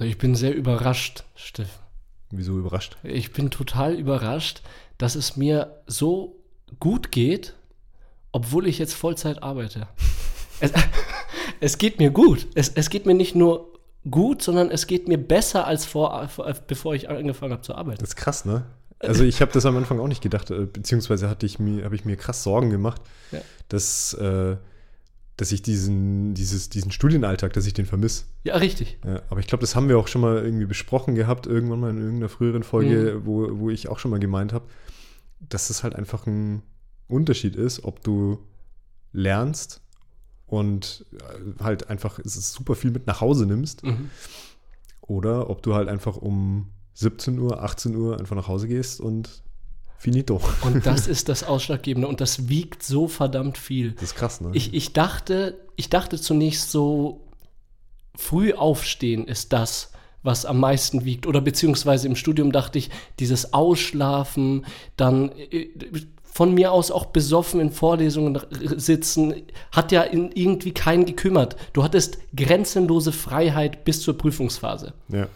Ich bin sehr überrascht, Steff. Wieso überrascht? Ich bin total überrascht, dass es mir so gut geht, obwohl ich jetzt Vollzeit arbeite. es, es geht mir gut. Es, es geht mir nicht nur gut, sondern es geht mir besser als vor, bevor ich angefangen habe zu arbeiten. Das ist krass, ne? Also ich habe das am Anfang auch nicht gedacht, äh, beziehungsweise hatte ich mir, habe ich mir krass Sorgen gemacht, Ja. dass, äh, dass ich diesen, dieses, diesen Studienalltag, dass ich den vermisse. Ja, richtig. Ja, aber ich glaube, das haben wir auch schon mal irgendwie besprochen gehabt, irgendwann mal in irgendeiner früheren Folge, Mhm. wo, wo ich auch schon mal gemeint habe, dass es halt einfach ein Unterschied ist, ob du lernst und äh, halt einfach super viel mit nach Hause nimmst Mhm. oder ob du halt einfach um 17 Uhr, 18 Uhr einfach nach Hause gehst und finito. Und das ist das Ausschlaggebende und das wiegt so verdammt viel. Das ist krass, ne? Ich, ich, dachte, ich dachte zunächst so, früh aufstehen ist das, was am meisten wiegt. Oder beziehungsweise im Studium dachte ich, dieses Ausschlafen, dann äh, von mir aus auch besoffen in Vorlesungen sitzen, hat ja in irgendwie keinen gekümmert. Du hattest grenzenlose Freiheit bis zur Prüfungsphase. ja.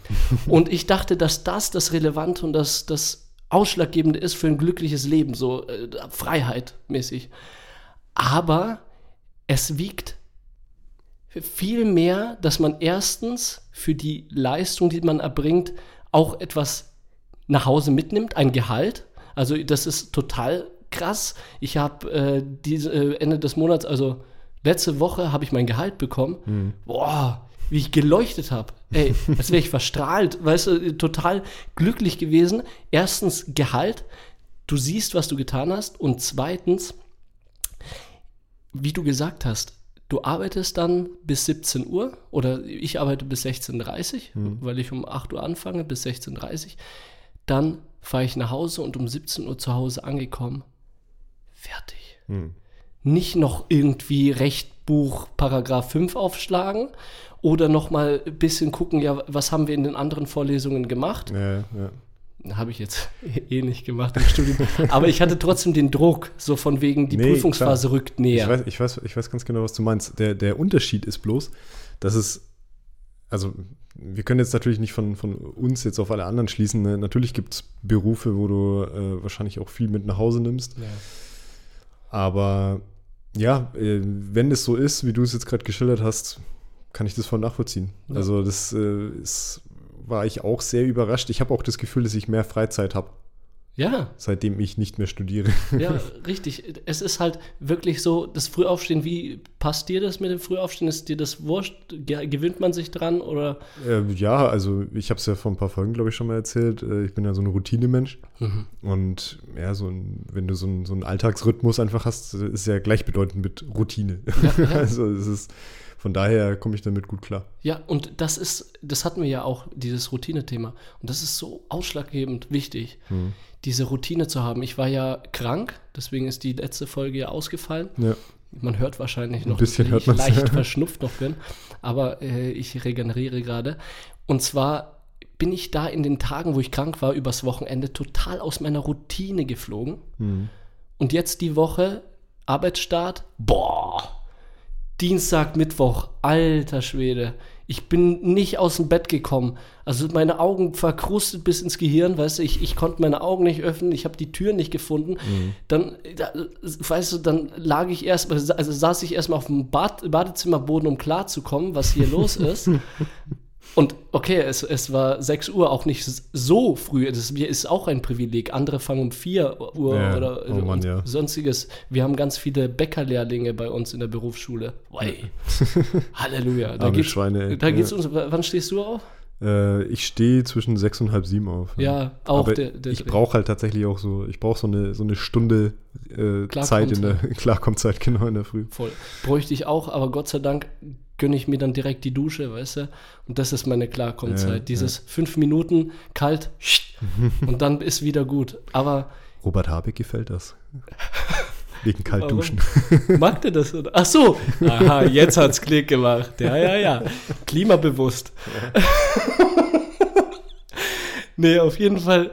Und ich dachte, dass das das Relevante und das, das Ausschlaggebende ist für ein glückliches Leben, so äh, Freiheit mäßig. Aber es wiegt viel mehr, dass man erstens für die Leistung, die man erbringt, auch etwas nach Hause mitnimmt, ein Gehalt. Also das ist total krass. Ich habe äh, diese äh, Ende des Monats, also letzte Woche, habe ich mein Gehalt bekommen. Boah, wie ich geleuchtet habe. Ey, als wäre ich verstrahlt, weißt du, total glücklich gewesen. Erstens Gehalt, du siehst, was du getan hast. Und zweitens, wie du gesagt hast, du arbeitest dann bis 17 Uhr oder ich arbeite bis 16.30 Uhr, weil ich um 8 Uhr anfange, bis 16.30 Uhr. Dann fahre ich nach Hause und um 17 Uhr zu Hause angekommen. Fertig. Hm. Nicht noch irgendwie Rechtbuch Paragraph 5 aufschlagen oder noch mal ein bisschen gucken, ja, was haben wir in den anderen Vorlesungen gemacht? Ja, ja. Habe ich jetzt eh nicht gemacht im Studium. Aber ich hatte trotzdem den Druck, so von wegen, die Nee, Prüfungsphase rückt Ich, näher. weiß, ich, weiß, ich weiß ganz genau, was du meinst. Der, der Unterschied ist bloß, dass es, also wir können jetzt natürlich nicht von, von uns jetzt auf alle anderen schließen. Ne? Natürlich gibt es Berufe, wo du äh, wahrscheinlich auch viel mit nach Hause nimmst. Ja. Aber ja, äh, wenn es so ist, wie du es jetzt gerade geschildert hast, kann ich das voll nachvollziehen. Ja. Also das äh, ist, war ich auch sehr überrascht. Ich habe auch das Gefühl, dass ich mehr Freizeit habe, ja, seitdem ich nicht mehr studiere. ja, richtig. Es ist halt wirklich so, das Frühaufstehen, wie passt dir das mit dem Frühaufstehen? Ist dir das wurscht? Ge gewöhnt man sich dran oder? Äh, ja, also ich habe es ja vor ein paar Folgen, glaube ich, schon mal erzählt. Äh, ich bin ja so ein Routinemensch. Mhm. Und ja, so ein, wenn du so, ein, so einen Alltagsrhythmus einfach hast, ist ja gleichbedeutend mit Routine. Ja, ja. also es ist, von daher komme ich damit gut klar. Ja, und das ist, das hatten wir ja auch, dieses Routine-Thema. Und das ist so ausschlaggebend wichtig, Mhm. diese Routine zu haben. Ich war ja krank, deswegen ist die letzte Folge ja ausgefallen. Ja. Man hört wahrscheinlich noch, bisschen dass hört ich leicht verschnupft noch bin, aber äh, ich regeneriere gerade. Und zwar bin ich da in den Tagen, wo ich krank war, übers Wochenende total aus meiner Routine geflogen. Mhm. Und jetzt die Woche, Arbeitsstart, boah, Dienstag, Mittwoch, alter Schwede. Ich bin nicht aus dem Bett gekommen. Also meine Augen verkrustet bis ins Gehirn, weißt du, ich, ich konnte meine Augen nicht öffnen, ich habe die Tür nicht gefunden. Dann, da, weißt du, dann lag ich erst, also saß ich erstmal auf dem Bad, Badezimmerboden, um klarzukommen, was hier los ist. Und okay, es, es war 6 Uhr, auch nicht so früh. Das ist auch ein Privileg. Andere fangen um 4 Uhr Ja, oder oh Mann, ja. sonstiges. Wir haben ganz viele Bäckerlehrlinge bei uns in der Berufsschule. Oi. Halleluja. Da geht's, Schweine, da geht's Ja. uns. Wann stehst du auf? Äh, ich stehe zwischen sechs und halb sieben auf. Ja, auch Aber der, der ich brauche halt tatsächlich auch so, ich brauche so eine, so eine Stunde äh, Zeit in der Klarkommzeit, genau in der Früh. Voll. Bräuchte ich auch, aber Gott sei Dank gönne ich mir dann direkt die Dusche, weißt du? Und das ist meine Klarkommzeit. Ja, Dieses fünf Minuten kalt und dann ist wieder gut. Aber Robert Habeck gefällt das. Wegen Warum? Kaltduschen. mag der das? Oder? Ach so, aha, jetzt hat's Klick gemacht. Ja, ja, ja. Klimabewusst. nee, auf jeden Fall.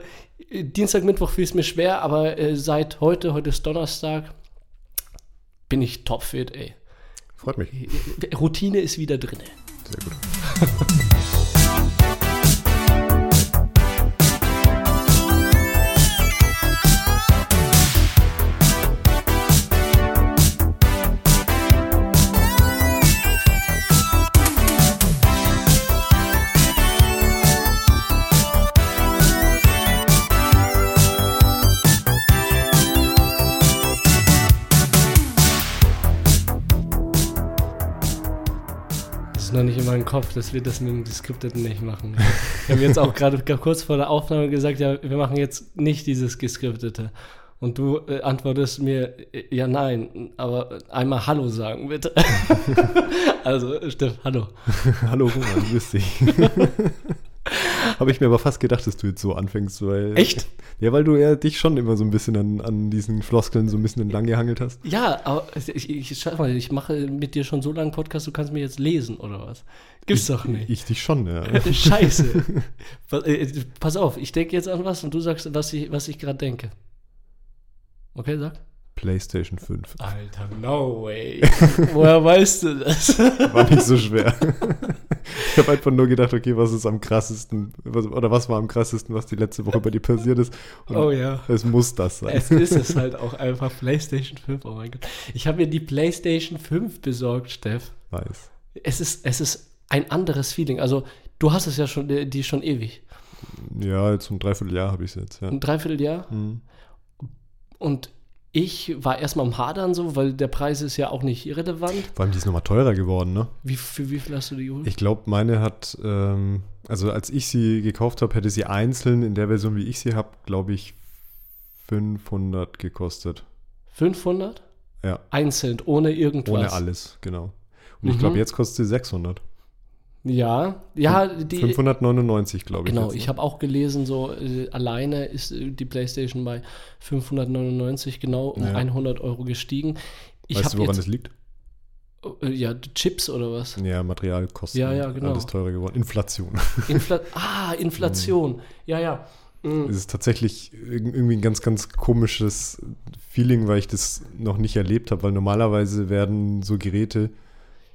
Dienstag, Mittwoch fiel es mir schwer, aber äh, seit heute, heute ist Donnerstag, bin ich topfit, ey. Freut mich. Routine ist wieder drin. Sehr gut. meinem Kopf, dass wir das mit dem Gescripteten nicht machen. Wir haben jetzt auch gerade kurz vor der Aufnahme gesagt, ja, wir machen jetzt nicht dieses Gescriptete. Und du äh, antwortest mir, äh, ja, nein, aber einmal Hallo sagen, bitte. also, Steff, hallo. Hallo, Roman, grüß dich. Habe ich mir aber fast gedacht, dass du jetzt so anfängst, weil. Echt? Ja, weil du ja dich schon immer so ein bisschen an, an diesen Floskeln so ein bisschen entlang gehangelt hast. Ja, aber ich, ich, schau mal, ich mache mit dir schon so lange Podcast, du kannst mir jetzt lesen, oder was? Gibt's ich, doch nicht. Ich dich schon, ja. Scheiße. pass, äh, pass auf, ich denke jetzt an was und du sagst, was ich, was ich gerade denke. Okay, sag. PlayStation 5. Alter, no way. Woher weißt du das? War nicht so schwer. ich habe einfach nur gedacht, okay, was ist am krassesten, was, oder was war am krassesten, was die letzte Woche bei dir passiert ist. Und oh ja. Es muss das sein. Es ist es halt auch einfach PlayStation 5. Oh mein Gott. Ich habe mir die PlayStation 5 besorgt, Steff. Weiß. Es ist, es ist ein anderes Feeling. Also, du hast es ja schon, die schon ewig. Ja, jetzt ein Dreivierteljahr habe ich es jetzt. Ja. Ein Dreivierteljahr? Mhm. Und ich war erstmal am Hadern so, weil der Preis ist ja auch nicht irrelevant. Vor allem, die ist nochmal teurer geworden, ne? Wie, für wie viel hast du die geholt? Ich glaube, meine hat, ähm, also als ich sie gekauft habe, hätte sie einzeln in der Version, wie ich sie habe, glaube ich, 500 gekostet. 500? Ja. Einzeln, ohne irgendwas? Ohne alles, genau. Und ich glaube, Mhm. jetzt kostet sie 600. Ja, ja, die. 599, glaube ich. Genau, jetzt, ne? ich habe auch gelesen, so äh, alleine ist äh, die PlayStation bei 599 genau um Ja. 100 Euro gestiegen. Ich Weißt du, woran das liegt? äh, ja Chips oder was? Ja, Materialkosten. Ja, ja, genau. Alles teurer geworden. Inflation. Infla ah, Inflation. Ja, ja. Mm. Es ist tatsächlich irg- irgendwie ein ganz, ganz komisches Feeling, weil ich das noch nicht erlebt habe, weil normalerweise werden so Geräte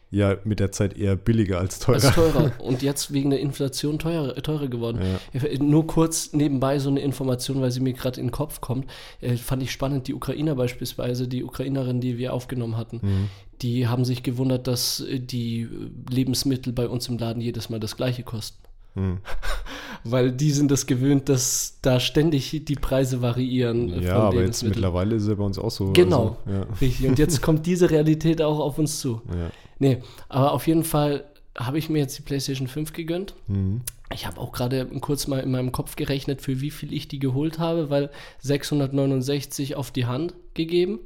ja mit der Zeit eher billiger als teurer. Als teurer. Und jetzt wegen der Inflation teurer, teurer geworden. Ja. Nur kurz nebenbei so eine Information, weil sie mir gerade in den Kopf kommt. Äh, fand ich spannend, die Ukrainer beispielsweise, die Ukrainerin, die wir aufgenommen hatten, Mhm. die haben sich gewundert, dass äh, die äh, Lebensmittel bei uns im Laden jedes Mal das gleiche kosten. Hm. Weil die sind das gewöhnt, dass da ständig die Preise variieren. äh, Ja, von aber jetzt mittlerweile ist es ja bei uns auch so. Genau. Also, ja. Richtig. Und jetzt kommt diese Realität auch auf uns zu. Ja. Nee, aber auf jeden Fall habe ich mir jetzt die PlayStation 5 gegönnt. Mhm. Ich habe auch gerade kurz mal in meinem Kopf gerechnet, für wie viel ich die geholt habe, weil 669 auf die Hand gegeben.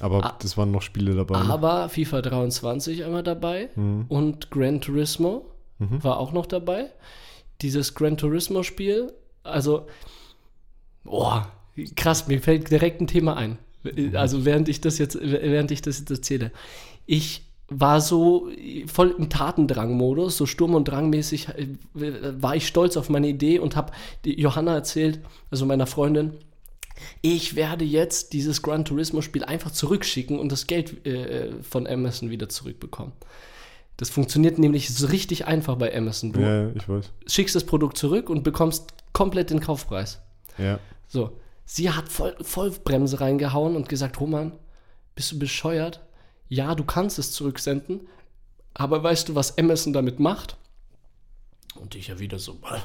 Aber Ah. das waren noch Spiele dabei. ne? Aber FIFA 23 einmal dabei Mhm. und Gran Turismo Mhm. war auch noch dabei. Dieses Gran Turismo Spiel, also, boah, krass, mir fällt direkt ein Thema ein. Also während ich das jetzt, während ich das jetzt erzähle. Ich war so voll im Tatendrang-Modus, so Sturm- und Drangmäßig äh, war ich stolz auf meine Idee und habe Johanna erzählt, also meiner Freundin, ich werde jetzt dieses Gran Turismo-Spiel einfach zurückschicken und das Geld äh, von Amazon wieder zurückbekommen. Das funktioniert nämlich so richtig einfach bei Amazon. Du Ja, ich weiß. schickst das Produkt zurück und bekommst komplett den Kaufpreis. Ja. So, sie hat voll, Vollbremse reingehauen und gesagt, Roman, bist du bescheuert? Ja, du kannst es zurücksenden, aber weißt du, was Amazon damit macht? Und ich ja wieder so, "Bäh,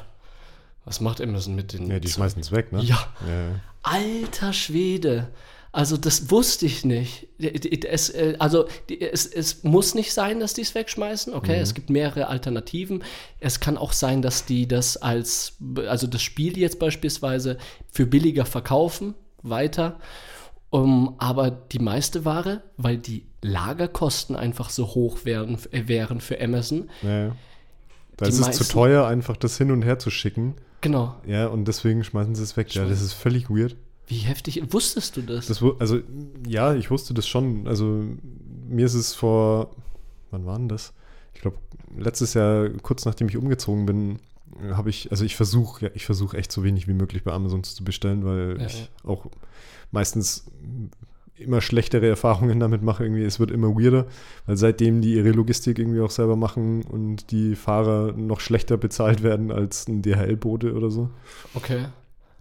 was macht Amazon mit den... ja, die schmeißen es weg, ne? Ja, Ja. Alter Schwede. Also das wusste ich nicht. Es, äh, also es, es muss nicht sein, dass die es wegschmeißen. Okay, es gibt mehrere Alternativen. Es kann auch sein, dass die das als, also das Spiel jetzt beispielsweise für billiger verkaufen, weiter. Um, aber die meiste Ware, weil die Lagerkosten einfach so hoch wären, äh, wären für Amazon. ja. Da ist es meisten- zu teuer, einfach das hin und her zu schicken. Genau. Ja, und deswegen schmeißen sie es weg. Ja, das ist völlig weird. Wie heftig. Wusstest du das? Das, also, ja, ich wusste das schon. Also, mir ist es vor, wann war denn das? Ich glaube, letztes Jahr, kurz nachdem ich umgezogen bin, habe ich, also ich versuche, ja, ich versuche echt so wenig wie möglich bei Amazon zu bestellen, weil Ja, ich auch meistens immer schlechtere Erfahrungen damit mache. Irgendwie, es wird immer weirder, weil seitdem die ihre Logistik irgendwie auch selber machen und die Fahrer noch schlechter bezahlt werden als ein DHL-Bote oder so Okay.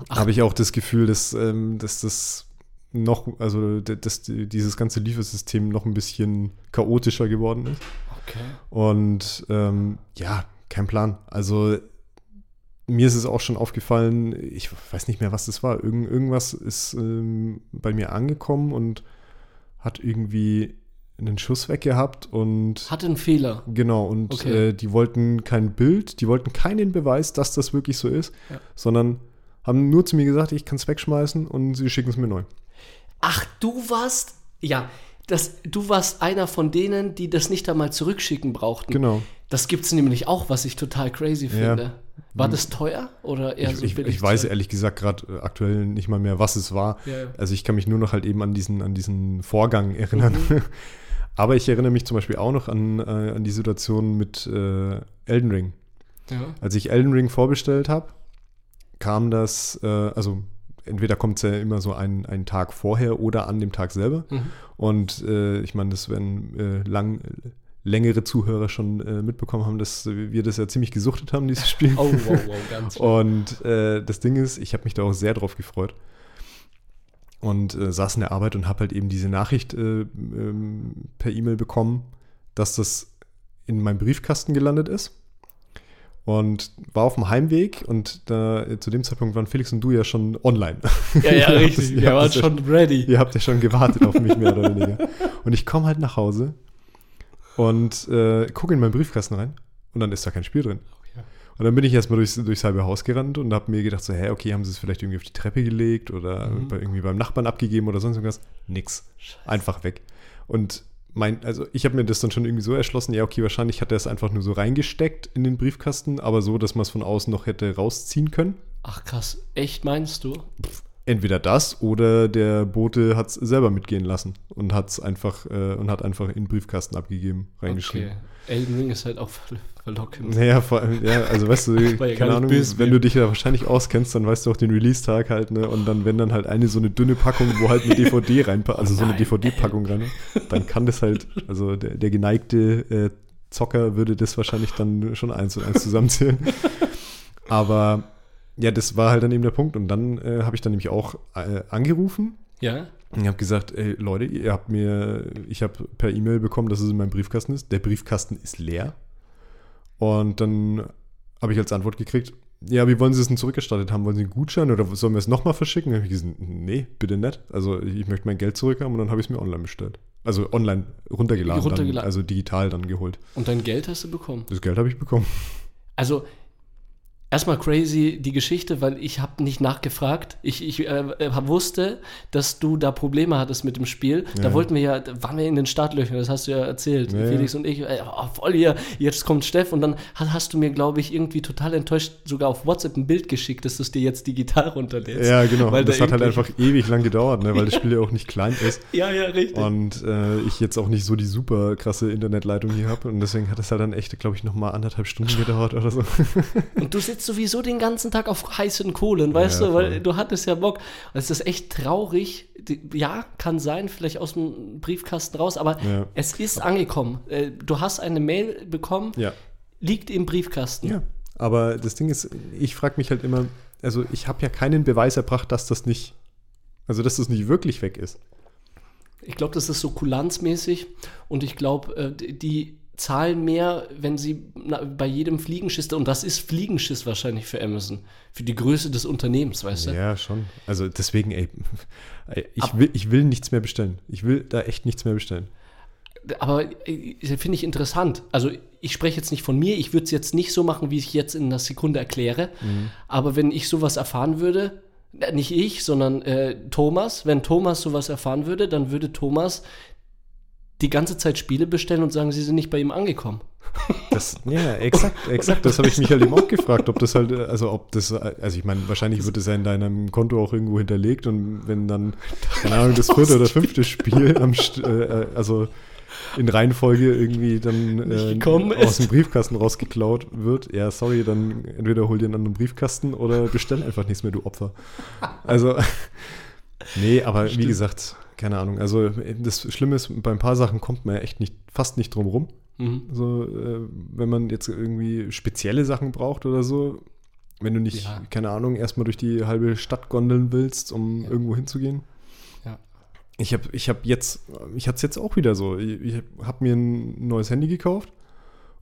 Habe ich auch das Gefühl, dass, ähm, dass das noch, also dass die- dieses ganze Liefersystem noch ein bisschen chaotischer geworden ist. Okay. Und ähm, ja, kein Plan. Also mir ist es auch schon aufgefallen, ich weiß nicht mehr, was das war. Irgend, irgendwas ist ähm, bei mir angekommen und hat irgendwie einen Schuss weggehabt und Hatte einen Fehler. genau und Okay. äh, die wollten kein Bild, die wollten keinen Beweis, dass das wirklich so ist, Ja. sondern haben nur zu mir gesagt, ich kann es wegschmeißen und sie schicken es mir neu. Ach, du warst, ja, das, du warst einer von denen, die das nicht einmal zurückschicken brauchten. Genau. Das gibt es nämlich auch, was ich total crazy Ja. finde. War das teuer oder eher Ich, so ich, billig? ich weiß ehrlich gesagt gerade aktuell nicht mal mehr, was es war. Ja, ja. Also ich kann mich nur noch halt eben an diesen, an diesen Vorgang erinnern. Mhm. Aber ich erinnere mich zum Beispiel auch noch an, äh, an die Situation mit äh, Elden Ring. Ja. Als ich Elden Ring vorbestellt habe, kam das, äh, also entweder kommt es ja immer so einen, einen Tag vorher oder an dem Tag selber. Mhm. Und äh, ich meine, das werden äh, lang, längere Zuhörer schon äh, mitbekommen haben, dass wir das ja ziemlich gesuchtet haben, dieses Spiel. Oh, wow, wow, ganz schön. Und äh, das Ding ist, ich habe mich da auch sehr drauf gefreut. Und äh, saß in der Arbeit und habe halt eben diese Nachricht äh, ähm, per E-Mail bekommen, dass das in meinem Briefkasten gelandet ist. Und war auf dem Heimweg und da, äh, zu dem Zeitpunkt waren Felix und du ja schon online. Ja, ja, richtig. ihr Wir waren ja schon ready. Ihr habt ja schon gewartet auf mich, mehr oder weniger. Und ich komme halt nach Hause und äh, gucke in meinen Briefkasten rein und dann ist da kein Spiel drin. Und dann bin ich erstmal durchs, durchs halbe Haus gerannt und habe mir gedacht, so, hä, okay, haben sie es vielleicht irgendwie auf die Treppe gelegt oder Mhm. bei, irgendwie beim Nachbarn abgegeben oder sonst irgendwas. Nix. Einfach weg. Und mein, also ich habe mir das dann schon irgendwie so erschlossen, ja, okay, wahrscheinlich hat er es einfach nur so reingesteckt in den Briefkasten, aber so, dass man es von außen noch hätte rausziehen können. Ach krass, echt meinst du? Entweder das oder der Bote hat es selber mitgehen lassen und hat es einfach äh, und hat einfach in den Briefkasten abgegeben, reingeschrieben. Okay. Elden Ring ist halt auch ver verlockend. Naja, vor allem, ja, also weißt du, ja keine Ahnung, böse, wenn du dich da wahrscheinlich auskennst, dann weißt du auch den Release-Tag halt, ne? Und dann, wenn dann halt eine so eine dünne Packung, wo halt eine DVD reinpasst, also so eine. DVD-Packung rein, dann kann das halt, also der, der geneigte äh, Zocker würde das wahrscheinlich dann schon eins und eins zusammenzählen. Aber ja, das war halt dann eben der Punkt. Und dann äh, habe ich dann nämlich auch äh, angerufen Ja? Ich habe gesagt, ey Leute, ihr habt mir, ich habe per E-Mail bekommen, dass es in meinem Briefkasten ist. Der Briefkasten ist leer. Und dann habe ich als Antwort gekriegt, ja, wie wollen Sie es denn zurückerstattet haben? Wollen Sie einen Gutschein oder sollen wir es nochmal verschicken? Dann habe ich gesagt, nee, bitte nicht. Also ich möchte mein Geld zurückhaben und dann habe ich es mir online bestellt. Also online runtergeladen, Runtergeladen. Dann, also digital dann geholt. Und dein Geld hast du bekommen? Das Geld habe ich bekommen. Also, erstmal crazy die Geschichte, weil ich habe nicht nachgefragt. Ich, ich äh, äh, wusste, dass du da Probleme hattest mit dem Spiel. Da Ja. wollten wir ja, da waren wir in den Startlöchern, das hast du ja erzählt, Ja, ja. Felix und ich. Äh, oh, voll hier, jetzt kommt Steff und dann hast, du mir, glaube ich, irgendwie total enttäuscht sogar auf WhatsApp ein Bild geschickt, dass du es dir jetzt digital runterlädst. Ja, genau. Weil das da hat halt einfach ewig lang gedauert, ne? weil das Spiel ja auch nicht klein ist. Ja, ja, richtig. Und äh, ich jetzt auch nicht so die super krasse Internetleitung hier habe. Und deswegen hat es halt dann echt, glaube ich, nochmal anderthalb Stunden gedauert oder so. Und du sitzt sowieso den ganzen Tag auf heißen Kohlen, weißt Ja, du, weil du hattest ja Bock. Es ist echt traurig. Ja, kann sein, vielleicht aus dem Briefkasten raus, aber Ja. es ist angekommen. Äh, Du hast eine Mail bekommen, ja. liegt im Briefkasten. Ja. Aber das Ding ist, ich frage mich halt immer, also ich habe ja keinen Beweis erbracht, dass das nicht, also dass das nicht wirklich weg ist. Ich glaube, das ist so kulanzmäßig und ich glaube, äh, die zahlen mehr, wenn sie bei jedem Fliegenschiss, und das ist Fliegenschiss wahrscheinlich für Amazon, für die Größe des Unternehmens, weißt du? Ja, schon. Also deswegen, ey, ich Ab- will, ich will nichts mehr bestellen. Ich will da echt nichts mehr bestellen. Aber äh, finde ich interessant. Also ich spreche jetzt nicht von mir, ich würde es jetzt nicht so machen, wie ich jetzt in einer Sekunde erkläre. Aber wenn ich sowas erfahren würde, äh, nicht ich, sondern äh, Thomas, wenn Thomas sowas erfahren würde, dann würde Thomas die ganze Zeit Spiele bestellen und sagen, sie sind nicht bei ihm angekommen. Das, ja, exakt, exakt. Das habe ich mich halt eben auch gefragt, ob das halt, äh, also ob das, äh, also ich meine, wahrscheinlich wird es ja in deinem Konto auch irgendwo hinterlegt und wenn dann, keine Ahnung, das vierte oder fünfte Spiel am, St- äh, also in Reihenfolge irgendwie dann äh, aus dem Briefkasten rausgeklaut wird, ja, sorry, dann entweder hol dir einen anderen Briefkasten oder bestell einfach nichts mehr, du Opfer. Also, nee, aber wie Stimmt. gesagt, keine Ahnung. Also das Schlimme ist, bei ein paar Sachen kommt man ja echt nicht, fast nicht drum rum. Mhm. So, äh, wenn man jetzt irgendwie spezielle Sachen braucht oder so, wenn du nicht, Ja. keine Ahnung, erstmal durch die halbe Stadt gondeln willst, um Ja. irgendwo hinzugehen. Ja. Ich habe ich hab jetzt, ich hatte es jetzt auch wieder so. Ich, ich habe mir ein neues Handy gekauft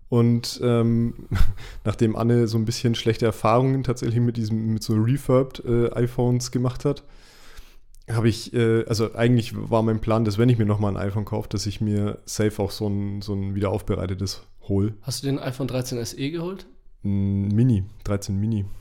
und ähm, nachdem Anne so ein bisschen schlechte Erfahrungen tatsächlich mit diesem, mit so refurbed äh, iPhones gemacht hat, habe ich, äh, also eigentlich war mein Plan, dass wenn ich mir nochmal ein iPhone kaufe, dass ich mir safe auch so ein, so ein wieder aufbereitetes hole. Hast du den iPhone 13 SE geholt? Mini, 13 Mini.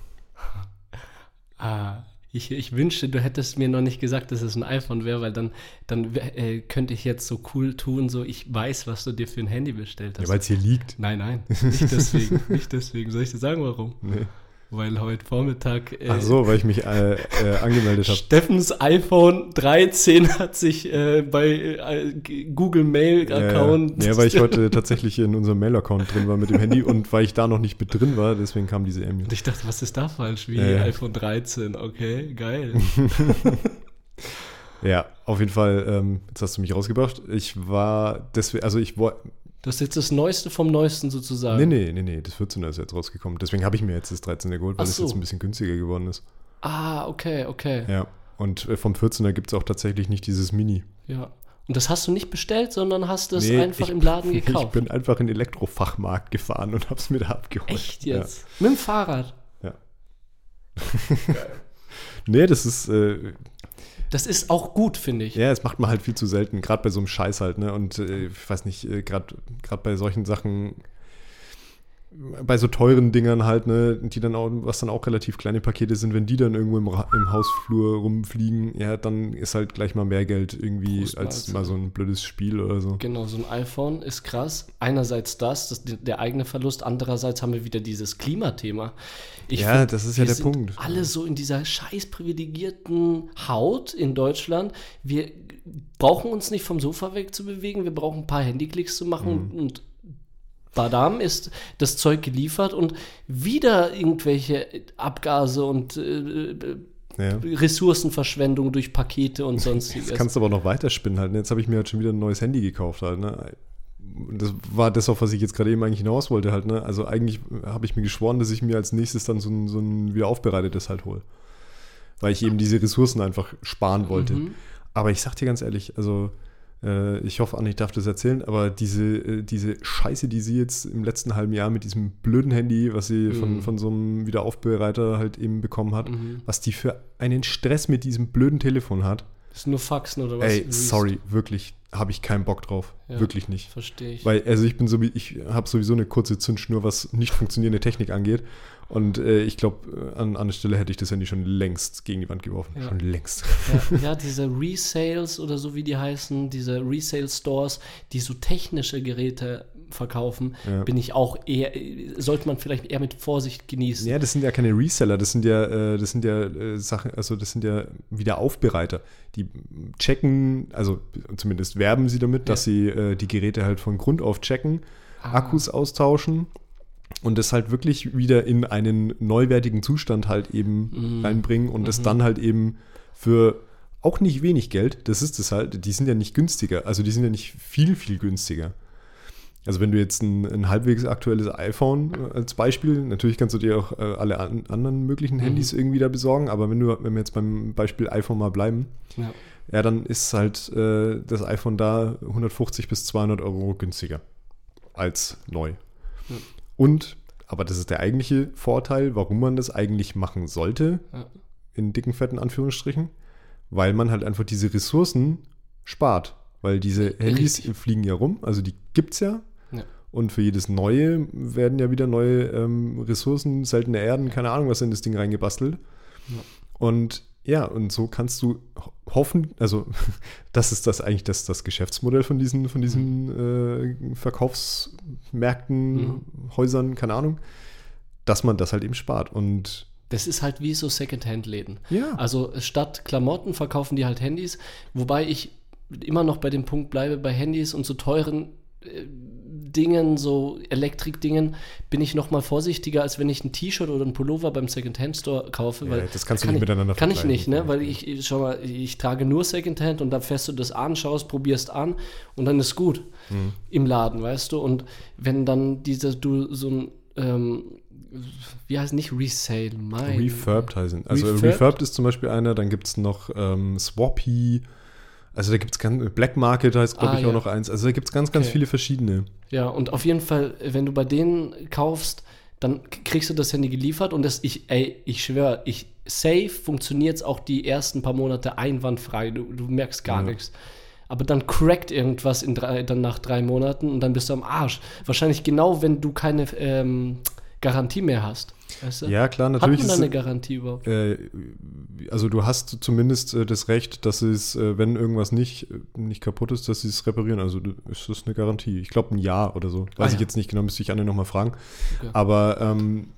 Ah, ich, ich wünschte, du hättest mir noch nicht gesagt, dass es ein iPhone wäre, weil dann, dann äh, könnte ich jetzt so cool tun, so ich weiß, was du dir für ein Handy bestellt hast. Ja, weil es hier liegt. nein, nein, nicht deswegen, nicht deswegen. Soll ich dir sagen, warum? Nee. Weil heute Vormittag äh, Ach so, weil ich mich äh, äh, angemeldet habe. Steffens iPhone 13 hat sich äh, bei äh, Google Mail Account. Ja, ja, weil ich heute tatsächlich in unserem Mail-Account drin war mit dem Handy und weil ich da noch nicht mit drin war, deswegen kam diese E-Mail. Und ich dachte, was ist da falsch? Wie iPhone 13, okay, geil. Ja, auf jeden Fall, ähm, jetzt hast du mich rausgebracht. Ich war deswegen, also ich war, Du hast jetzt das Neueste vom Neuesten sozusagen. nee, nee, nee, nee, das 14er ist jetzt rausgekommen. Deswegen habe ich mir jetzt das 13er geholt, weil es so. jetzt ein bisschen günstiger geworden ist. Ah, okay, okay. Ja, und äh, vom 14er gibt es auch tatsächlich nicht dieses Mini. Ja. Und das hast du nicht bestellt, sondern hast es Nee, einfach ich- im Laden Ich gekauft. bin einfach in den Elektrofachmarkt gefahren und habe es mir da abgeholt. Echt jetzt? Mit dem Fahrrad. Ja. ja. nee, das ist, äh, Das ist auch gut, finde ich. Ja, es macht man halt viel zu selten, gerade bei so einem Scheiß halt, ne? Und äh, ich weiß nicht, äh, gerade bei solchen Sachen, bei so teuren Dingern halt, ne, die dann auch, was dann auch relativ kleine Pakete sind, wenn die dann irgendwo im, im Hausflur rumfliegen, ja, dann ist halt gleich mal mehr Geld irgendwie Prost, als Mahlzeit. mal so ein blödes Spiel oder so. Genau, so ein iPhone ist krass. Einerseits das, das der eigene Verlust, andererseits haben wir wieder dieses Klimathema. Ich Ja, find, das ist ja wir der sind Punkt. Alle so in dieser scheiß privilegierten Haut in Deutschland. Wir brauchen uns nicht vom Sofa wegzubewegen, wir brauchen ein paar Handyklicks zu machen Mhm. und Badam ist das Zeug geliefert und wieder irgendwelche Abgase und äh, Ja. Ressourcenverschwendung durch Pakete und sonstiges. Das kannst du aber noch weiterspinnen halt. ne? Jetzt habe ich mir halt schon wieder ein neues Handy gekauft halt, ne? Das war das, auf was ich jetzt gerade eben eigentlich hinaus wollte halt, ne? Also eigentlich habe ich mir geschworen, dass ich mir als nächstes dann so ein, so ein wieder aufbereitetes halt hole. Weil ich eben diese Ressourcen einfach sparen wollte. Mhm. Aber ich sag dir ganz ehrlich, also äh, ich hoffe, Anne, ich darf das erzählen, aber diese, äh, diese Scheiße, die sie jetzt im letzten halben Jahr mit diesem blöden Handy, was sie von, Mhm. von so einem Wiederaufbereiter halt eben bekommen hat, Mhm. was die für einen Stress mit diesem blöden Telefon hat. Ist nur Faxen oder was? Ey, sorry, wirklich, habe ich keinen Bock drauf. Ja. Wirklich nicht. Verstehe ich. Weil, also ich bin so wie, ich habe sowieso eine kurze Zündschnur, was nicht funktionierende Technik angeht. Und äh, ich glaube, an, an der Stelle hätte ich das Handy schon längst gegen die Wand geworfen. Ja. Schon längst. ja, ja, diese Resales oder so wie die heißen, diese Resale-Stores, die so technische Geräte verkaufen, Ja. bin ich auch eher, sollte man vielleicht eher mit Vorsicht genießen. Ja, das sind ja keine Reseller, das sind ja, äh, das sind ja äh, Sachen, also das sind ja wieder Aufbereiter. Die checken, also zumindest werben sie damit, dass sie äh, die Geräte halt von Grund auf checken, Ah. Akkus austauschen und das halt wirklich wieder in einen neuwertigen Zustand halt eben Mhm. reinbringen und das dann halt eben für auch nicht wenig Geld, das ist es halt, die sind ja nicht günstiger, also die sind ja nicht viel, viel günstiger. Also wenn du jetzt ein, ein halbwegs aktuelles iPhone äh, als Beispiel, natürlich kannst du dir auch äh, alle an, anderen möglichen Handys irgendwie da besorgen, aber wenn du, wenn wir jetzt beim Beispiel iPhone mal bleiben, Ja. ja, dann ist halt äh, das iPhone da 150 bis 200 Euro günstiger als neu. Und, aber das ist der eigentliche Vorteil, warum man das eigentlich machen sollte, Ja. in dicken, fetten Anführungsstrichen, weil man halt einfach diese Ressourcen spart. Weil diese Handys Richtig. fliegen ja rum, also die gibt es ja. Ja. Und für jedes neue werden ja wieder neue ähm, Ressourcen, seltene Erden, keine Ahnung, was in das Ding reingebastelt. Ja. Und ja, und so kannst du ho- hoffen, also das ist das eigentlich das, das Geschäftsmodell von diesen, von diesen äh, Verkaufsmärkten, Mhm. Häusern, keine Ahnung, dass man das halt eben spart. Und Das ist halt wie so Secondhand-Läden. ja, Also statt Klamotten verkaufen die halt Handys, wobei ich immer noch bei dem Punkt bleibe, bei Handys und so teuren äh, Dingen, so Elektrik-Dingen, bin ich noch mal vorsichtiger, als wenn ich ein T-Shirt oder ein Pullover beim Secondhand-Store kaufe. Ja, weil das kannst du kann nicht ich, miteinander Kann ich nicht, ne? Weil ich, ich, schau mal, ich trage nur Secondhand und dann fährst du das an, schaust, probierst an und dann ist gut Mhm. im Laden, weißt du? Und wenn dann diese, du so ein, ähm, wie heißt nicht Resale, mein. Refurbed heißen. Also Refurbed? Refurbed ist zum Beispiel einer, dann gibt es noch ähm, Swappy, also da gibt es ganz, Black Market heißt, glaube Ah, ich, ja. auch noch eins. Also da gibt es ganz, ganz Okay. viele verschiedene. Ja, und auf jeden Fall, wenn du bei denen kaufst, dann kriegst du das Handy geliefert und das, ich, ey, ich schwöre, ich, safe funktioniert es auch die ersten paar Monate einwandfrei. Du, du merkst gar Ja. nichts. Aber dann crackt irgendwas in drei, dann nach drei Monaten und dann bist du am Arsch. Wahrscheinlich genau, wenn du keine ähm, Garantie mehr hast. Weißt du? Ja, klar, Hat natürlich man da eine Garantie überhaupt? Äh, also du hast zumindest äh, das Recht, dass es, äh, wenn irgendwas nicht, äh, nicht kaputt ist, dass sie es reparieren. Also ist das eine Garantie. Ich glaube ein Jahr oder so. Weiß Ah, ich ja. jetzt nicht genau, müsste ich Anne nochmal fragen. Okay. Aber ähm,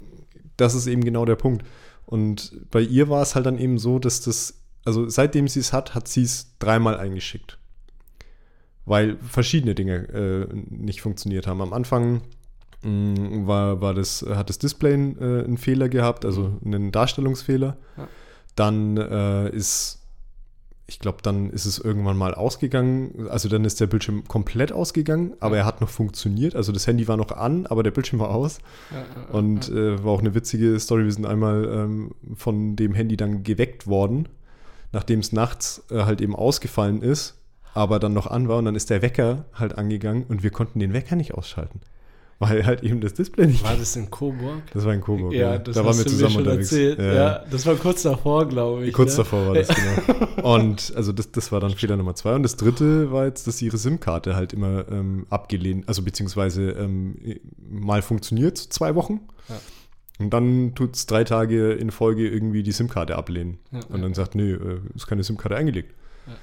das ist eben genau der Punkt. Und bei ihr war es halt dann eben so, dass das, also seitdem sie es hat, hat sie es dreimal eingeschickt. Weil verschiedene Dinge äh, nicht funktioniert haben. Am Anfang war, war das, hat das Display äh, einen Fehler gehabt, also einen Darstellungsfehler. Ja. Dann äh, ist, ich glaube, dann ist es irgendwann mal ausgegangen. Also dann ist der Bildschirm komplett ausgegangen, aber Ja. er hat noch funktioniert. Also das Handy war noch an, aber der Bildschirm war aus. Ja, Und äh, war auch eine witzige Story. Wir sind einmal ähm, von dem Handy dann geweckt worden, nachdem es nachts äh, halt eben ausgefallen ist, aber dann noch an war. Und dann ist der Wecker halt angegangen und wir konnten den Wecker nicht ausschalten, weil halt eben das Display nicht. war das in Coburg? Das war in Coburg. Ja, das da hast waren wir du zusammen mir schon unterwegs. erzählt. Ja, Ja, das war kurz davor, glaube ich. Kurz ne? davor war das, genau. Und also das, das war dann Fehler Nummer zwei. Und das dritte war jetzt, dass ihre SIM-Karte halt immer ähm, abgelehnt, also beziehungsweise ähm, mal funktioniert, zwei Wochen. Ja. Und dann tut es drei Tage in Folge irgendwie die SIM-Karte ablehnen. Ja, und ja, dann sagt, nee, äh, ist keine SIM-Karte eingelegt. Ja, Ja,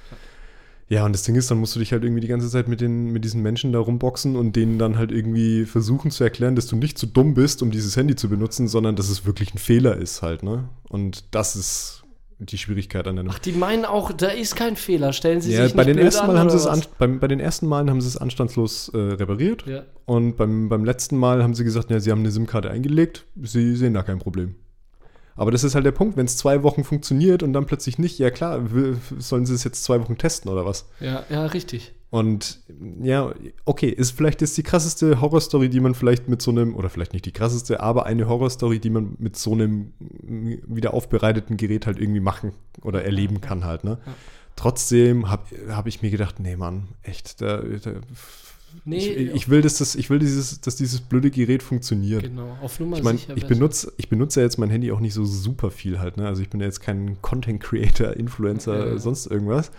und das Ding ist, dann musst du dich halt irgendwie die ganze Zeit mit, den, mit diesen Menschen da rumboxen und denen dann halt irgendwie versuchen zu erklären, dass du nicht zu dumm bist, um dieses Handy zu benutzen, sondern dass es wirklich ein Fehler ist halt, ne? Und das ist die Schwierigkeit an einem Ach, die meinen auch, da ist kein Fehler. Stellen sie ja, sich bei nicht den ersten an, Mal haben oder sie es an, beim, bei den ersten Malen haben sie es anstandslos äh, repariert Ja. und beim, beim letzten Mal haben sie gesagt, ja, sie haben eine SIM-Karte eingelegt, sie sehen da kein Problem. Aber das ist halt der Punkt, wenn es zwei Wochen funktioniert und dann plötzlich nicht, ja klar, sollen sie es jetzt zwei Wochen testen oder was? ja, ja, richtig. Und ja, okay, ist vielleicht jetzt die krasseste Horrorstory, die man vielleicht mit so einem, oder vielleicht nicht die krasseste, aber eine Horrorstory, die man mit so einem wieder aufbereiteten Gerät halt irgendwie machen oder erleben kann halt, ne? Ja. Trotzdem habe hab ich mir gedacht, nee, Mann, echt, da, da, Nee, ich, ich will, dass, das, ich will dieses, dass dieses blöde Gerät funktioniert. genau, auf Nummer Ich meine, sicher. ich benutze, ich benutze ja jetzt mein Handy auch nicht so super viel halt, ne? Also ich bin ja jetzt kein Content Creator, Influencer, ja. sonst irgendwas.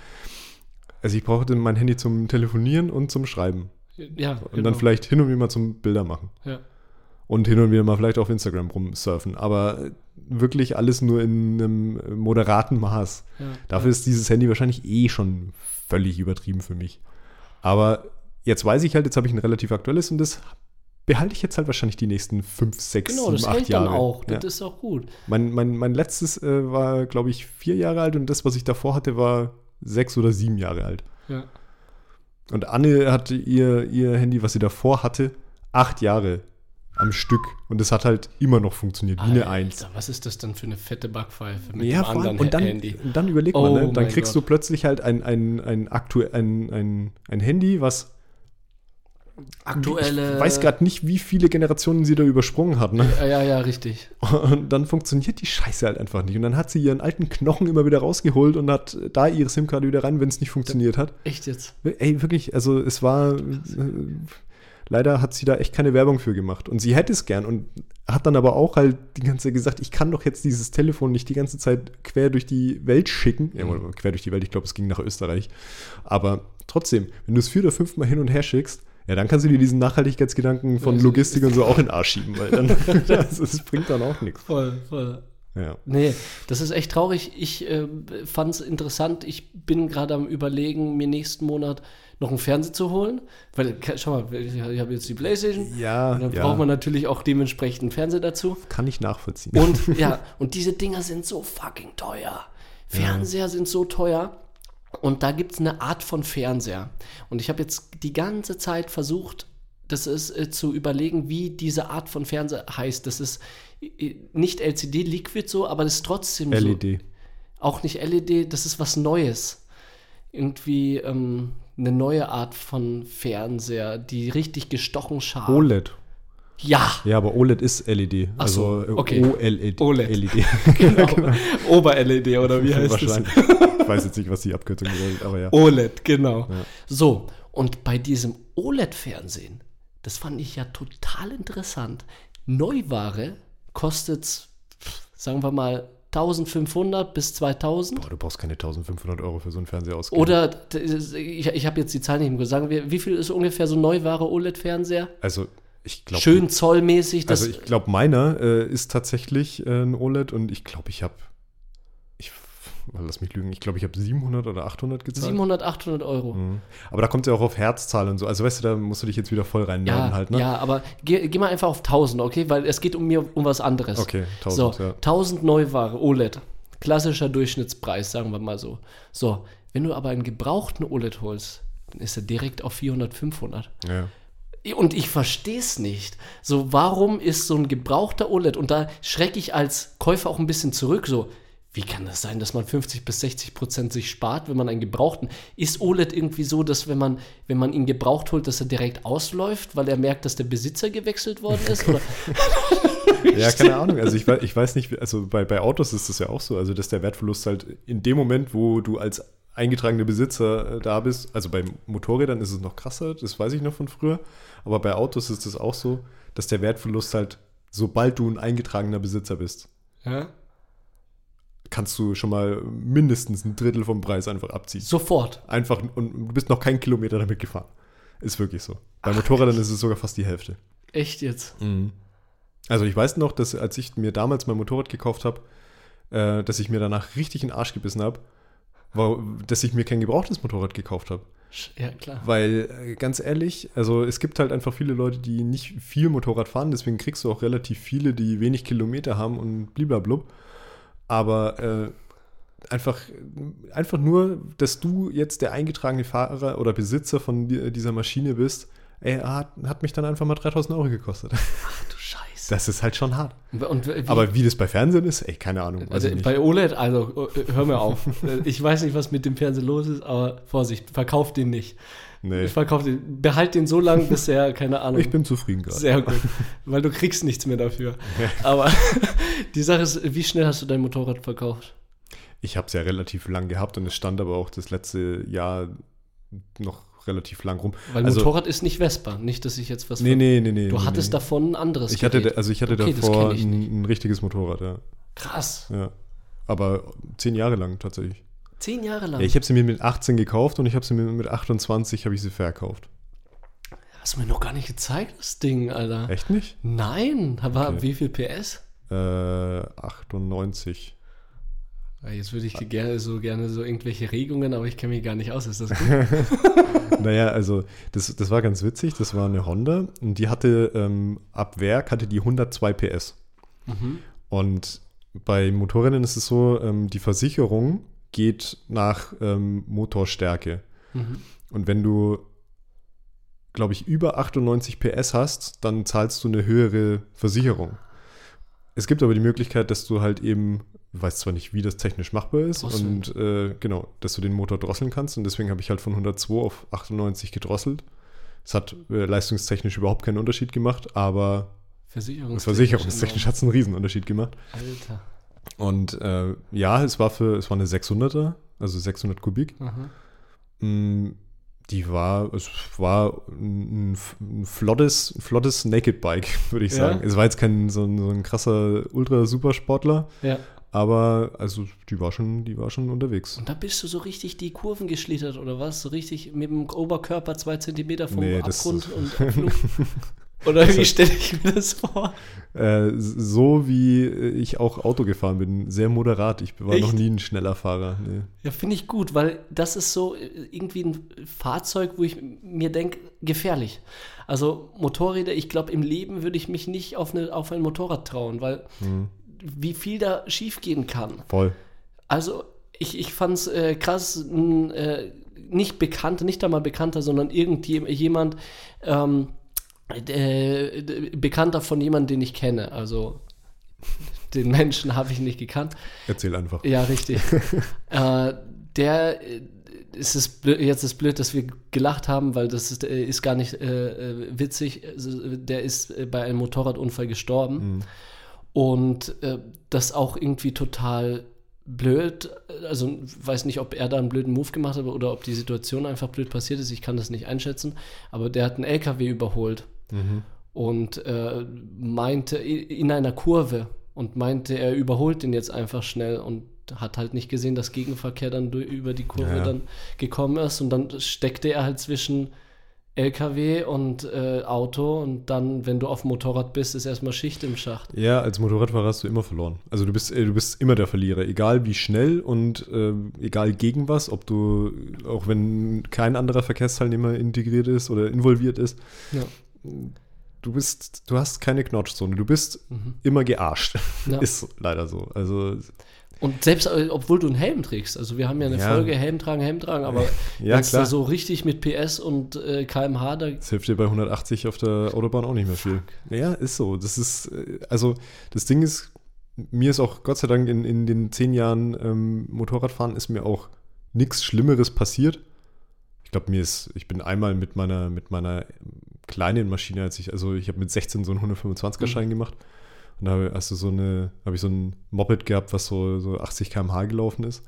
Also ich brauchte mein Handy zum Telefonieren und zum Schreiben. Ja, Und genau. dann vielleicht hin und wieder mal zum Bilder machen. Ja. Und hin und wieder mal vielleicht auf Instagram rumsurfen. Aber wirklich alles nur in einem moderaten Maß. Ja, Dafür ja. ist dieses Handy wahrscheinlich eh schon völlig übertrieben für mich. Aber jetzt weiß ich halt, jetzt habe ich ein relativ aktuelles und das behalte ich jetzt halt wahrscheinlich die nächsten fünf, sechs, Genau, sieben, das acht hält Jahre. dann auch. Ja. Das ist auch gut. Mein, mein, mein letztes äh, war, glaube ich, vier Jahre alt und das, was ich davor hatte, war sechs oder sieben Jahre alt. Ja. Und Anne hatte ihr, ihr Handy, was sie davor hatte, acht Jahre am Stück. Und das hat halt immer noch funktioniert, wie eine Eins. Alter, Was ist das dann für eine fette Backpfeife mit Ja, dem anderen und dann, Handy? und dann überleg Oh mal, ne? dann mein kriegst Gott. du plötzlich halt ein, ein, ein, ein, ein, ein Handy, was Aktuelle. ich weiß gerade nicht, wie viele Generationen sie da übersprungen hat. Ne? Ja, ja, ja, richtig. Und dann funktioniert die Scheiße halt einfach nicht. Und dann hat sie ihren alten Knochen immer wieder rausgeholt und hat da ihre SIM-Karte wieder rein, wenn es nicht funktioniert hat. Echt jetzt? Ey, wirklich, also es war. Äh, leider hat sie da echt keine Werbung für gemacht. Und sie hätte es gern und hat dann aber auch halt die ganze Zeit gesagt, ich kann doch jetzt dieses Telefon nicht die ganze Zeit quer durch die Welt schicken. Ja, oder quer durch die Welt, ich glaube, es ging nach Österreich. Aber trotzdem, wenn du es vier oder fünfmal hin und her schickst, ja, dann kannst du dir diesen Nachhaltigkeitsgedanken von Logistik und so auch in den Arsch schieben, weil dann, also, das bringt dann auch nichts. Voll, voll. Ja. Nee, das ist echt traurig. Ich äh, fand es interessant. Ich bin gerade am Überlegen, mir nächsten Monat noch einen Fernseher zu holen. Weil, schau mal, ich, ich habe jetzt die Playstation. Ja, Und dann ja. braucht man natürlich auch dementsprechend einen Fernseher dazu. Kann ich nachvollziehen. Und ja, und diese Dinger sind so fucking teuer. Fernseher sind so teuer. Und da gibt es eine Art von Fernseher. Und ich habe jetzt die ganze Zeit versucht, das ist äh, zu überlegen, wie diese Art von Fernseher heißt. Das ist äh, nicht LCD Liquid so, aber das ist trotzdem so. LED. Auch nicht LED, das ist was Neues. Irgendwie ähm, eine neue Art von Fernseher, die richtig gestochen scharf. OLED. Ja, Ja, aber OLED ist LED. Ach so, also äh, okay. OLED. OLED. LED. genau. Ober-LED oder wie heißt das? Wahrscheinlich. Ich weiß jetzt nicht, was die Abkürzung bedeutet, aber ja. OLED, genau. Ja. So, und bei diesem OLED-Fernsehen, das fand ich ja total interessant. Neuware kostet, sagen wir mal, 1500 bis 2000. Boah, du brauchst keine 1500 Euro für so einen Fernseher ausgeben. Oder, ich, ich habe jetzt die Zahl nicht Kopf. Sagen wir, wie viel ist ungefähr so ein Neuware OLED-Fernseher? Also, ich glaube. Schön zollmäßig. Das, Also, ich glaube, meiner äh, ist tatsächlich äh, ein OLED und ich glaube, ich habe. Ich, lass mich lügen, ich glaube, ich habe 700 oder 800 gezahlt. 700, 800 Euro. Mhm. Aber da kommt es ja auch auf Herzzahl und so. Also, weißt du, da musst du dich jetzt wieder voll rein Ja, halt, ne? ja, aber geh, geh mal einfach auf 1000, okay? Weil es geht um mir um was anderes. Okay, 1000, so, ja. 1000 Neuware, OLED. Klassischer Durchschnittspreis, sagen wir mal so. So, wenn du aber einen gebrauchten OLED holst, dann ist er direkt auf 400, 500. ja. Und ich verstehe es nicht. So, warum ist so ein gebrauchter OLED, und da schrecke ich als Käufer auch ein bisschen zurück, so, wie kann das sein, dass man 50 bis 60 Prozent sich spart, wenn man einen gebrauchten? Ist OLED irgendwie so, dass wenn man, wenn man ihn gebraucht holt, dass er direkt ausläuft, weil er merkt, dass der Besitzer gewechselt worden ist? Ja, keine Ahnung. Also ich weiß, ich weiß nicht, also bei, bei Autos ist das ja auch so, also dass der Wertverlust halt in dem Moment, wo du als eingetragener Besitzer äh, da bist, also bei Motorrädern ist es noch krasser, das weiß ich noch von früher, aber bei Autos ist es auch so, dass der Wertverlust halt, sobald du ein eingetragener Besitzer bist, Ja? kannst du schon mal mindestens ein Drittel vom Preis einfach abziehen. Sofort. Einfach, und du bist noch keinen Kilometer damit gefahren. Ist wirklich so. Bei Motorrädern ist es sogar fast die Hälfte. Echt jetzt? Also ich weiß noch, dass als ich mir damals mein Motorrad gekauft habe, äh, dass ich mir danach richtig in den Arsch gebissen habe, dass ich mir kein gebrauchtes Motorrad gekauft habe. Ja, klar. Weil, äh, ganz ehrlich, also es gibt halt einfach viele Leute, die nicht viel Motorrad fahren, deswegen kriegst du auch relativ viele, die wenig Kilometer haben und bliblablub. Aber äh, einfach, einfach nur, dass du jetzt der eingetragene Fahrer oder Besitzer von di- dieser Maschine bist, ey, hat, hat mich dann einfach mal 3000 Euro gekostet. Ach du Scheiße. Das ist halt schon hart. Und wie, Aber wie das bei Fernsehen ist, ey, keine Ahnung. also nicht. bei OLED, also äh, hör mir auf. Ich weiß nicht, was mit dem Fernseher los ist, aber Vorsicht, verkauf den nicht. nee. Ich verkauf den, behalt den so lange, bis er, keine Ahnung. Ich bin zufrieden gerade. Sehr gut, weil du kriegst nichts mehr dafür. Aber die Sache ist, wie schnell hast du dein Motorrad verkauft? Ich habe es ja relativ lang gehabt und es stand aber auch das letzte Jahr noch relativ lang rum. Weil Also- Motorrad ist nicht Vespa, nicht, dass ich jetzt was... Nee, nee, nee, nee. Du nee, hattest nee. davon ein anderes Ich hatte, Gerät. also ich hatte Okay, davor ich ein, ein richtiges Motorrad, ja. Krass. ja. Aber zehn Jahre lang tatsächlich. Zehn Jahre lang. Ja, ich habe sie mir mit 18 gekauft und ich habe sie mir mit 28 habe ich sie verkauft. Hast du mir noch gar nicht gezeigt, das Ding, Alter. Echt nicht? Nein, aber Okay. wie viel PS? Äh, 98. Ja, Jetzt würde ich gerne so gerne so irgendwelche Regungen, aber ich kenne mich gar nicht aus. Ist das gut? Naja, also das, das war ganz witzig. Das war eine Honda und die hatte ähm, ab Werk hatte die 102 PS. mhm. Und bei Motorrädern ist es so, ähm, die Versicherung geht nach ähm, Motorstärke. Mhm. Und wenn du, glaube ich, über 98 PS hast, dann zahlst du eine höhere Versicherung. Es gibt aber die Möglichkeit, dass du halt eben, weiß zwar nicht, wie das technisch machbar ist, Drosseln. und äh, genau, dass du den Motor drosseln kannst. Und deswegen habe ich halt von 102 auf 98 gedrosselt. Es hat äh, leistungstechnisch überhaupt keinen Unterschied gemacht, aber Versicherungstechnisch. versicherungstechnisch hat es einen Riesenunterschied gemacht. Alter. Und äh, ja, es war für, es war eine 600er, also 600 Kubik. Aha. Mm, Die war, es war ein, ein flottes, flottes Naked Bike, würde ich Ja? sagen. Es war jetzt kein so ein, so ein krasser Ultra-Supersportler, Ja. Aber also die war schon, die war schon unterwegs. Und da bist du so richtig die Kurven geschlittert oder was? So richtig mit dem Oberkörper zwei Zentimeter vom Nee, Abgrund und Abflug? Oder wie stelle ich mir das vor? Äh, so wie ich auch Auto gefahren bin, sehr moderat. Ich war Echt? noch nie ein schneller Fahrer. Nee. Ja, finde ich gut, weil das ist so äh, irgendwie ein Fahrzeug, wo ich mir denke, gefährlich. Also Motorräder, ich glaube, im Leben würde ich mich nicht auf, eine, auf ein Motorrad trauen, weil Mhm. Wie viel da schiefgehen kann. Voll. Also ich, ich fand es äh, krass, ein, äh, nicht bekannter, nicht einmal bekannter, sondern irgendjemand, ähm, äh, bekannter von jemandem, den ich kenne. Also den Menschen habe ich nicht gekannt. Erzähl einfach. Ja, richtig. äh, der äh, es ist jetzt ist blöd, dass wir gelacht haben, weil das ist, äh, ist gar nicht witzig. Also, Der ist bei einem Motorradunfall gestorben. Mhm. Und äh, das auch irgendwie total blöd. Also weiß nicht, ob er da einen blöden Move gemacht hat oder ob die Situation einfach blöd passiert ist. Ich kann das nicht einschätzen. Aber der hat einen LKW überholt. Mhm. und äh, meinte in einer Kurve und meinte, er überholt den jetzt einfach schnell und hat halt nicht gesehen, dass Gegenverkehr dann über die Kurve ja. dann gekommen ist und dann steckte er halt zwischen LKW und äh, Auto und dann, wenn du auf dem Motorrad bist, ist erstmal Schicht im Schacht. Ja, als Motorradfahrer hast du immer verloren. Also du bist, äh, du bist immer der Verlierer, egal wie schnell und äh, egal gegen was, ob du, auch wenn kein anderer Verkehrsteilnehmer integriert ist oder involviert ist. Ja. Du bist, du hast keine Knautschzone, du bist mhm. immer gearscht. Ja. ist leider so. Also und selbst, äh, obwohl du einen Helm trägst, also wir haben ja eine ja. Folge Helm tragen, Helm tragen, aber ja, jetzt klar. so richtig mit PS und äh, kmh, da. Das hilft dir bei 180 auf der Autobahn auch nicht mehr viel. Ja, ist so. Das ist, äh, also das Ding ist, mir ist auch Gott sei Dank in, in den zehn Jahren ähm, Motorradfahren ist mir auch nichts Schlimmeres passiert. Ich glaube, mir ist, ich bin einmal mit meiner, mit meiner kleinen Maschine, als ich, also ich habe mit 16 so einen 125er-Schein mhm. gemacht. Und da hast du so eine, habe ich so ein Moped gehabt, was so, so 80 km/h gelaufen ist.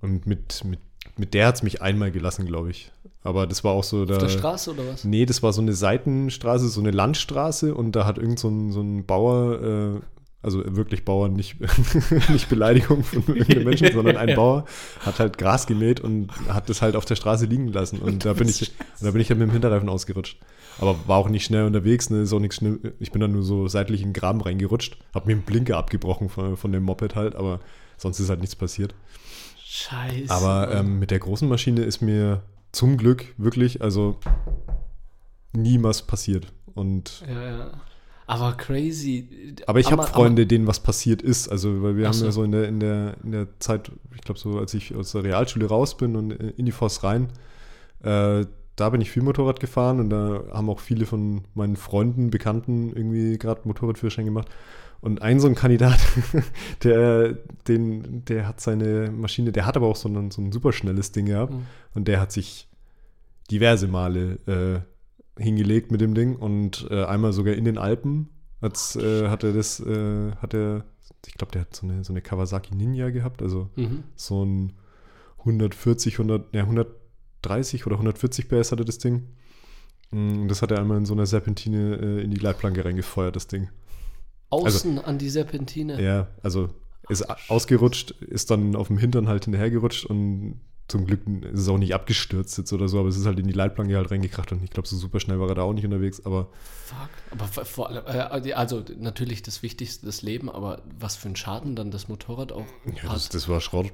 Und mit, mit, mit der hat es mich einmal gelassen, glaube ich. Aber das war auch so da. Auf der Straße oder was? Nee, das war so eine Seitenstraße, so eine Landstraße und da hat irgend so ein, so ein Bauer, äh, also wirklich Bauer, nicht, nicht Beleidigung von irgendeinem Menschen, sondern ein Bauer hat halt Gras gemäht und hat das halt auf der Straße liegen lassen. Und da bin ich, da bin ich halt mit dem Hinterreifen ausgerutscht. Aber war auch nicht schnell unterwegs, ne, ist auch nichts schnell. Ich bin dann nur so seitlich in den Graben reingerutscht, hab mir einen Blinker abgebrochen von, von dem Moped halt, aber sonst ist halt nichts passiert. Scheiße. Aber ähm, mit der großen Maschine ist mir zum Glück wirklich, also nie was passiert. Und ja, ja. Aber crazy. Aber ich habe Freunde, denen was passiert ist. Also, weil wir haben ja so in der, in der, in der Zeit, ich glaube, so als ich aus der Realschule raus bin und in die Forst rein, äh, da bin ich viel Motorrad gefahren und da haben auch viele von meinen Freunden, Bekannten irgendwie gerade Motorradführerschein gemacht. Und ein so ein Kandidat, der, den, der hat seine Maschine, der hat aber auch so ein, so ein super schnelles Ding gehabt. Mhm. Und der hat sich diverse Male äh, hingelegt mit dem Ding und äh, einmal sogar in den Alpen hat's, äh, hat er das, äh, hat er, ich glaube, der hat so eine, so eine Kawasaki Ninja gehabt, also mhm. so ein 140, 100, ja, 100 130 oder 140 PS hatte das Ding. Und mm, das hat er einmal in so einer Serpentine äh, in die Leitplanke reingefeuert, das Ding. Außen also, an die Serpentine? Ja, also ist Ach, ausgerutscht, ist dann auf dem Hintern halt hinterhergerutscht und zum Glück ist es auch nicht abgestürzt jetzt oder so, aber es ist halt in die Leitplanke halt reingekracht und ich glaube, so super schnell war er da auch nicht unterwegs, aber. Fuck. Aber vor allem, äh, also natürlich das Wichtigste, das Leben, aber was für ein Schaden dann das Motorrad auch ja, hat. Das, das war Schrott.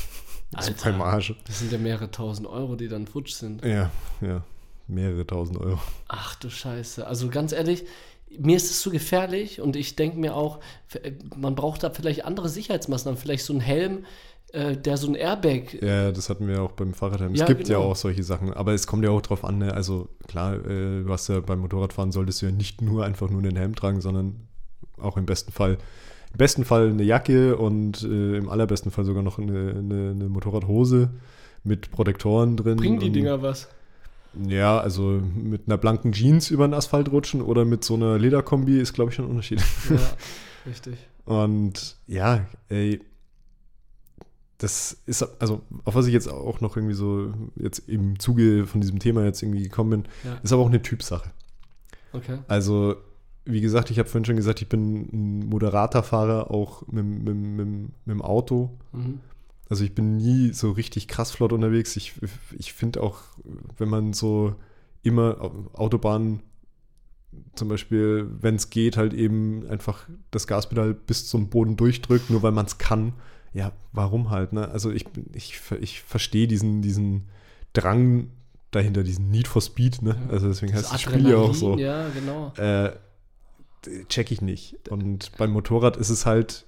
Alter, Marge. Das sind ja mehrere tausend Euro, die dann futsch sind. Ja, ja. Mehrere tausend Euro. Ach du Scheiße. Also ganz ehrlich, mir ist es zu gefährlich und ich denke mir auch, man braucht da vielleicht andere Sicherheitsmaßnahmen, vielleicht so ein Helm, äh, der so ein Airbag. Ja, das hatten wir auch beim Fahrradhelm. Es ja, gibt genau. ja auch solche Sachen, aber es kommt ja auch drauf an, ne? also klar, äh, du hast ja beim Motorradfahren solltest du ja nicht nur einfach nur einen Helm tragen, sondern auch im besten Fall im besten Fall eine Jacke und äh, im allerbesten Fall sogar noch eine, eine, eine, Motorradhose mit Protektoren drin. Bringen die Dinger was? Ja, also mit einer blanken Jeans über den Asphalt rutschen oder mit so einer Lederkombi ist, glaube ich, schon ein Unterschied. Ja, richtig. Und ja, ey, das ist, also auf was ich jetzt auch noch irgendwie so jetzt im Zuge von diesem Thema jetzt irgendwie gekommen bin, ja. ist aber auch eine Typsache. Okay. Also wie gesagt, ich habe vorhin schon gesagt, ich bin ein moderater Fahrer, auch mit, mit, mit, mit dem Auto. Mhm. Also ich bin nie so richtig krass flott unterwegs. Ich, ich finde auch, wenn man so immer Autobahnen zum Beispiel, wenn es geht, halt eben einfach das Gaspedal bis zum Boden durchdrückt, nur weil man es kann. Ja, warum halt? Ne? Also ich, ich, ich verstehe diesen, diesen Drang dahinter, diesen Need for Speed. Ne? Also deswegen das heißt das Spiel ja auch so. Ja, genau. Äh, check ich nicht. Und beim Motorrad ist es halt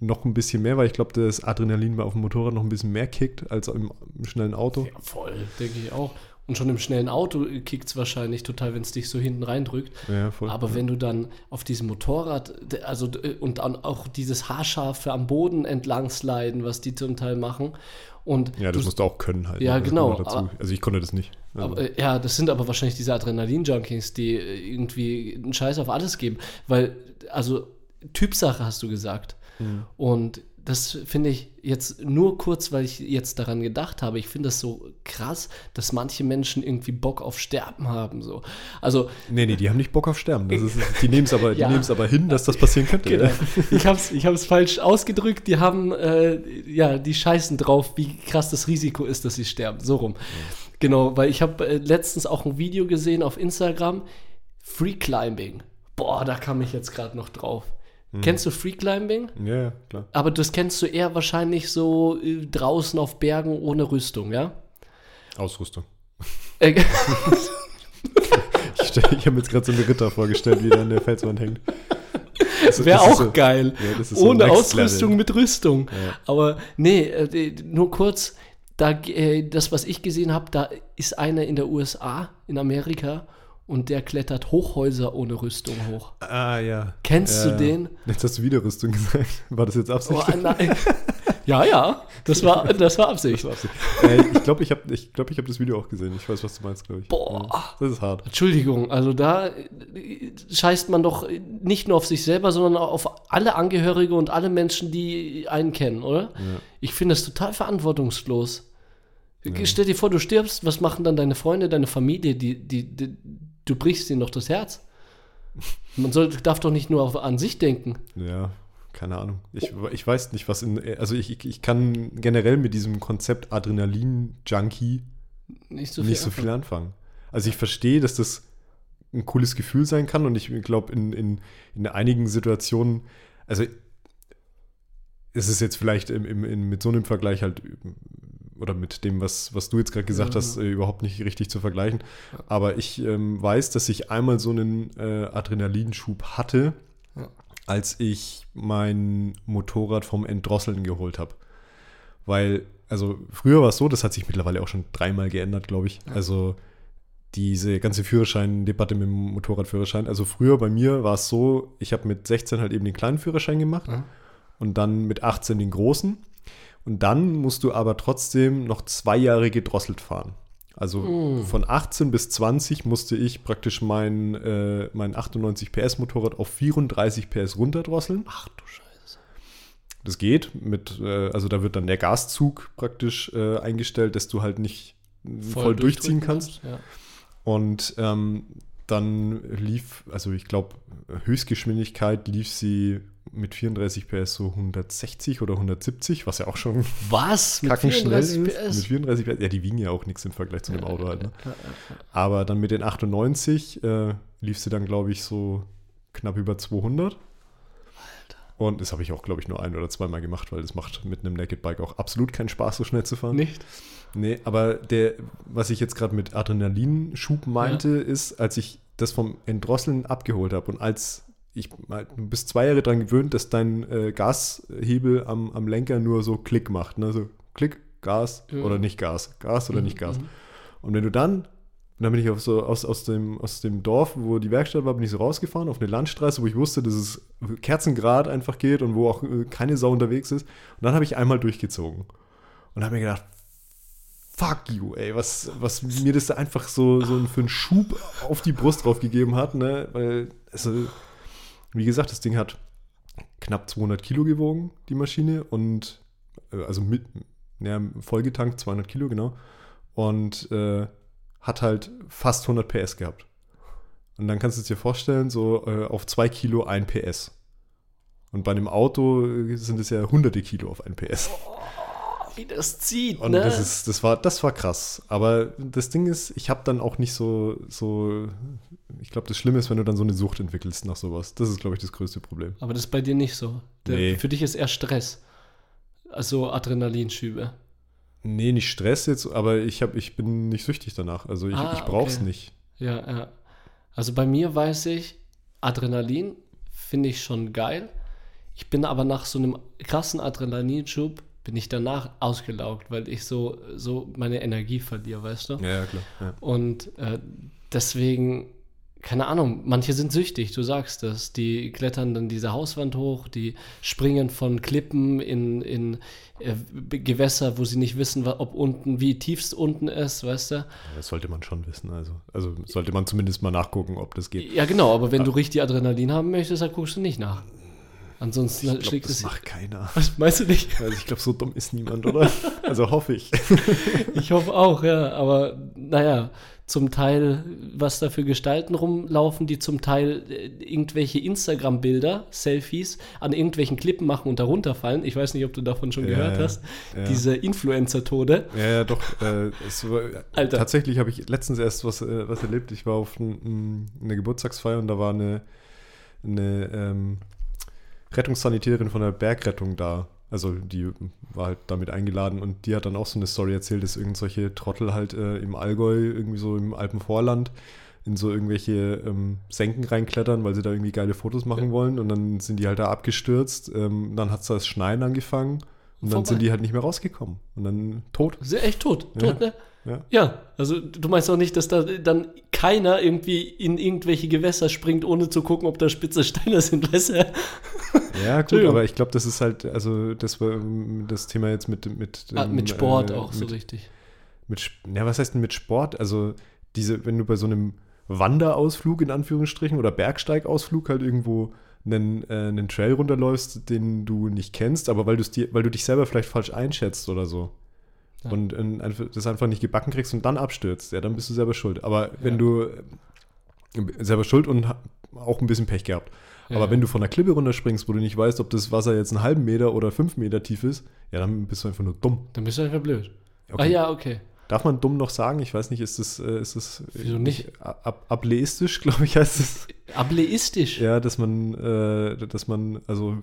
noch ein bisschen mehr, weil ich glaube, das Adrenalin auf dem Motorrad noch ein bisschen mehr kickt als im, im schnellen Auto. Ja, voll, denke ich auch. Und schon im schnellen Auto kickt es wahrscheinlich total, wenn es dich so hinten reindrückt. Ja, voll, Aber ja. wenn du dann auf diesem Motorrad, also und dann auch dieses Haarscharfe am Boden entlang sliden, was die zum Teil machen. Und ja, das du, musst du auch können halt. Ja, ne? genau. Aber, also ich konnte das nicht. Also. Aber, äh, ja, das sind aber wahrscheinlich diese Adrenalin-Junkies, die äh, irgendwie einen Scheiß auf alles geben. Weil, also Typsache hast du gesagt. Mhm. Und das finde ich jetzt nur kurz, weil ich jetzt daran gedacht habe. Ich finde das so krass, dass manche Menschen irgendwie Bock auf Sterben haben. So. Also, Nee, nee, die haben nicht Bock auf Sterben. Das ist, die nehmen es aber, die Ja. aber hin, dass das passieren könnte. genau. ich habe es ich hab's falsch ausgedrückt. Die haben, äh, ja, die scheißen drauf, wie krass das Risiko ist, dass sie sterben. So rum. Genau, weil ich habe äh, letztens auch ein Video gesehen auf Instagram. Free Climbing. Boah, da kam ich jetzt gerade noch drauf. Kennst du Free Climbing? Ja, klar. Aber das kennst du eher wahrscheinlich so äh, draußen auf Bergen ohne Rüstung, ja? Ausrüstung. Äh, Ich, ich habe mir jetzt gerade so einen Ritter vorgestellt, wie der an der Felswand hängt. Das- Wäre auch so- geil. Ja, so Ohne Ausrüstung Level. mit Rüstung. Ja. Aber nee, äh, nur kurz, da, äh, das, was ich gesehen habe, da ist einer in der USA, in Amerika, und der klettert Hochhäuser ohne Rüstung hoch. Ah, ja. Kennst ja. du den? Jetzt hast du wieder Rüstung gesagt. War das jetzt Oh, Absicht? nein. ja, ja, das war, das war Absicht. Das war Absicht. äh, ich glaube, ich habe ich glaub, ich hab das Video auch gesehen. Ich weiß, was du meinst, glaube ich. Boah. Ja, das ist hart. Entschuldigung, also da äh, scheißt man doch nicht nur auf sich selber, sondern auch auf alle Angehörige und alle Menschen, die einen kennen, oder? Ich finde das total verantwortungslos. Stell dir vor, du stirbst, was machen dann deine Freunde, deine Familie? Die, die, die, du brichst ihnen doch das Herz. Man soll, darf doch nicht nur auf, an sich denken. Ja, keine Ahnung. Ich, ich weiß nicht, was in. Also, ich, ich- kann generell mit diesem Konzept Adrenalin-Junkie Nicht so viel. nicht so viel anfangen. Also, ich verstehe, dass das ein cooles Gefühl sein kann und ich glaube, in, in, in einigen Situationen, also es ist jetzt vielleicht im, im, in, mit so einem Vergleich halt oder mit dem, was, was du jetzt gerade gesagt Ja. hast, äh, überhaupt nicht richtig zu vergleichen. Aber ich ähm, weiß, dass ich einmal so einen äh, Adrenalinschub hatte, Ja. als ich mein Motorrad vom Entdrosseln geholt habe. Weil, also früher war es so, das hat sich mittlerweile auch schon dreimal geändert, glaube ich. Also diese ganze Führerschein-Debatte mit dem Motorradführerschein. Also früher bei mir war es so, ich habe mit 16 halt eben den kleinen Führerschein gemacht Ja. und dann mit 18 den großen. Und dann musst du aber trotzdem noch zwei Jahre gedrosselt fahren. Also Mm. von 18 bis 20 musste ich praktisch mein, äh, mein 98 PS Motorrad auf 34 PS runterdrosseln. Ach du Scheiße. Das geht mit, äh, also da wird dann der Gaszug praktisch äh, eingestellt, dass du halt nicht voll, durchziehen durchdrücken kannst. Ja. Und ähm, dann lief, also ich glaube, Höchstgeschwindigkeit lief sie mit 34 PS so 160 oder 170, was ja auch schon Was? Mit kackenschnell 34 ist. PS? Mit 34 PS. Ja, die wiegen ja auch nichts im Vergleich zu einem Auto halt. Ne? Ja, ja, ja. Aber dann mit den 98 äh, lief sie dann, glaube ich, so knapp über 200. Und das habe ich auch, glaube ich, nur ein oder zweimal gemacht, weil das macht mit einem Naked Bike auch absolut keinen Spaß, so schnell zu fahren. Nicht? Nee, aber der, was ich jetzt gerade mit Adrenalinschub meinte, ist, als ich das vom Entdrosseln abgeholt habe und als ich mal- du bist zwei Jahre daran gewöhnt, dass dein äh, Gashebel am, am Lenker nur so Klick macht, ne? So Klick, Gas Ja. oder nicht Gas, Gas oder Mhm, nicht Gas. mhm. Und wenn du dann, und dann bin ich auf so aus, aus, dem, aus dem Dorf, wo die Werkstatt war, bin ich so rausgefahren auf eine Landstraße, wo ich wusste, dass es Kerzengrad einfach geht und wo auch äh, keine Sau unterwegs ist. Und dann habe ich einmal durchgezogen und habe mir gedacht, fuck you, ey, was, was mir das einfach so, so für einen Schub auf die Brust drauf gegeben hat, ne? Weil, also, wie gesagt, das Ding hat knapp 200 Kilo gewogen, die Maschine, und äh, also mit, ja, vollgetankt 200 Kilo, genau, und äh, hat halt fast 100 PS gehabt. Und dann kannst du es dir vorstellen, so äh, auf 2 Kilo 1 PS. Und bei einem Auto äh, sind es ja hunderte Kilo auf 1 PS. Wie das zieht, Und ne? das, ist, das, war, das war krass. Aber das Ding ist, ich habe dann auch nicht so, so ich glaube, das Schlimme ist, wenn du dann so eine Sucht entwickelst nach sowas. Das ist, glaube ich, das größte Problem. Aber das ist bei dir nicht so. Der, Nee. Für dich ist eher Stress. Also Adrenalinschübe. Nee, nicht Stress jetzt, aber ich, hab, ich bin nicht süchtig danach. Also ich, Ah, ich brauche es okay. nicht. Ja, ja. Also bei mir weiß ich, Adrenalin finde ich schon geil. Ich bin aber nach so einem krassen Adrenalinschub bin ich danach ausgelaugt, weil ich so, so meine Energie verliere, weißt du? Ja, ja klar. Ja. Und äh, deswegen, keine Ahnung, manche sind süchtig, du sagst das. Die klettern dann diese Hauswand hoch, die springen von Klippen in, in äh, Gewässer, wo sie nicht wissen, ob unten, wie tief es unten ist, weißt du? Das sollte man schon wissen. Also, also sollte man zumindest mal nachgucken, ob das geht. Ja, genau, aber wenn du richtig Adrenalin haben möchtest, dann guckst du nicht nach. Ansonsten Ich glaube, schlägt das es. macht keiner. Was meinst du nicht? Also ich glaube, so dumm ist niemand, oder? Also hoffe ich. Ich hoffe auch, ja. Aber naja, zum Teil, was da für Gestalten rumlaufen, die zum Teil äh, irgendwelche Instagram-Bilder, Selfies an irgendwelchen Klippen machen und darunter fallen. Ich weiß nicht, ob du davon schon Ja, gehört ja, hast. ja. Diese Influencer-Tode. Ja, ja, doch. Äh, war, Alter. Tatsächlich habe ich letztens erst was, äh, was erlebt. Ich war auf ein, eine Geburtstagsfeier und da war eine, eine ähm, Rettungssanitäterin von der Bergrettung da. Also die war halt damit eingeladen und die hat dann auch so eine Story erzählt, dass irgendwelche Trottel halt äh, im Allgäu, irgendwie so im Alpenvorland, in so irgendwelche ähm, Senken reinklettern, weil sie da irgendwie geile Fotos machen wollen und dann sind die halt da abgestürzt. Ähm, dann hat es das Schneien angefangen und dann Vorbei. sind die halt nicht mehr rausgekommen und dann tot. Ja echt tot. Ja. Tot, ne? Ja. Ja, also du meinst auch nicht, dass da dann keiner irgendwie in irgendwelche Gewässer springt, ohne zu gucken, ob da spitze Steine sind, weißt du? Ja, gut, aber ich glaube, das ist halt, also das war ähm, das Thema jetzt mit mit Ah, ähm, mit Sport äh, auch so mit, richtig. mit ja, was heißt denn mit Sport? Also diese, wenn du bei so einem Wanderausflug in Anführungsstrichen oder Bergsteigausflug halt irgendwo einen, äh, einen Trail runterläufst, den du nicht kennst, aber weil du dir, weil du dich selber vielleicht falsch einschätzt oder so. Ja. Und äh, einfach, das einfach nicht gebacken kriegst und dann abstürzt, ja, dann bist du selber schuld. Aber wenn Ja. du äh, selber schuld und auch ein bisschen Pech gehabt. Ja, Aber wenn du von der Klippe runterspringst, wo du nicht weißt, ob das Wasser jetzt einen halben Meter oder fünf Meter tief ist, ja, dann bist du einfach nur dumm. Dann bist du einfach blöd. Okay. Ah ja, okay. Darf man dumm noch sagen? Ich weiß nicht, ist das, äh, ist das Wieso nicht? Ab, ableistisch, glaube ich, heißt es. Ableistisch. Ja, dass man, äh, dass man, also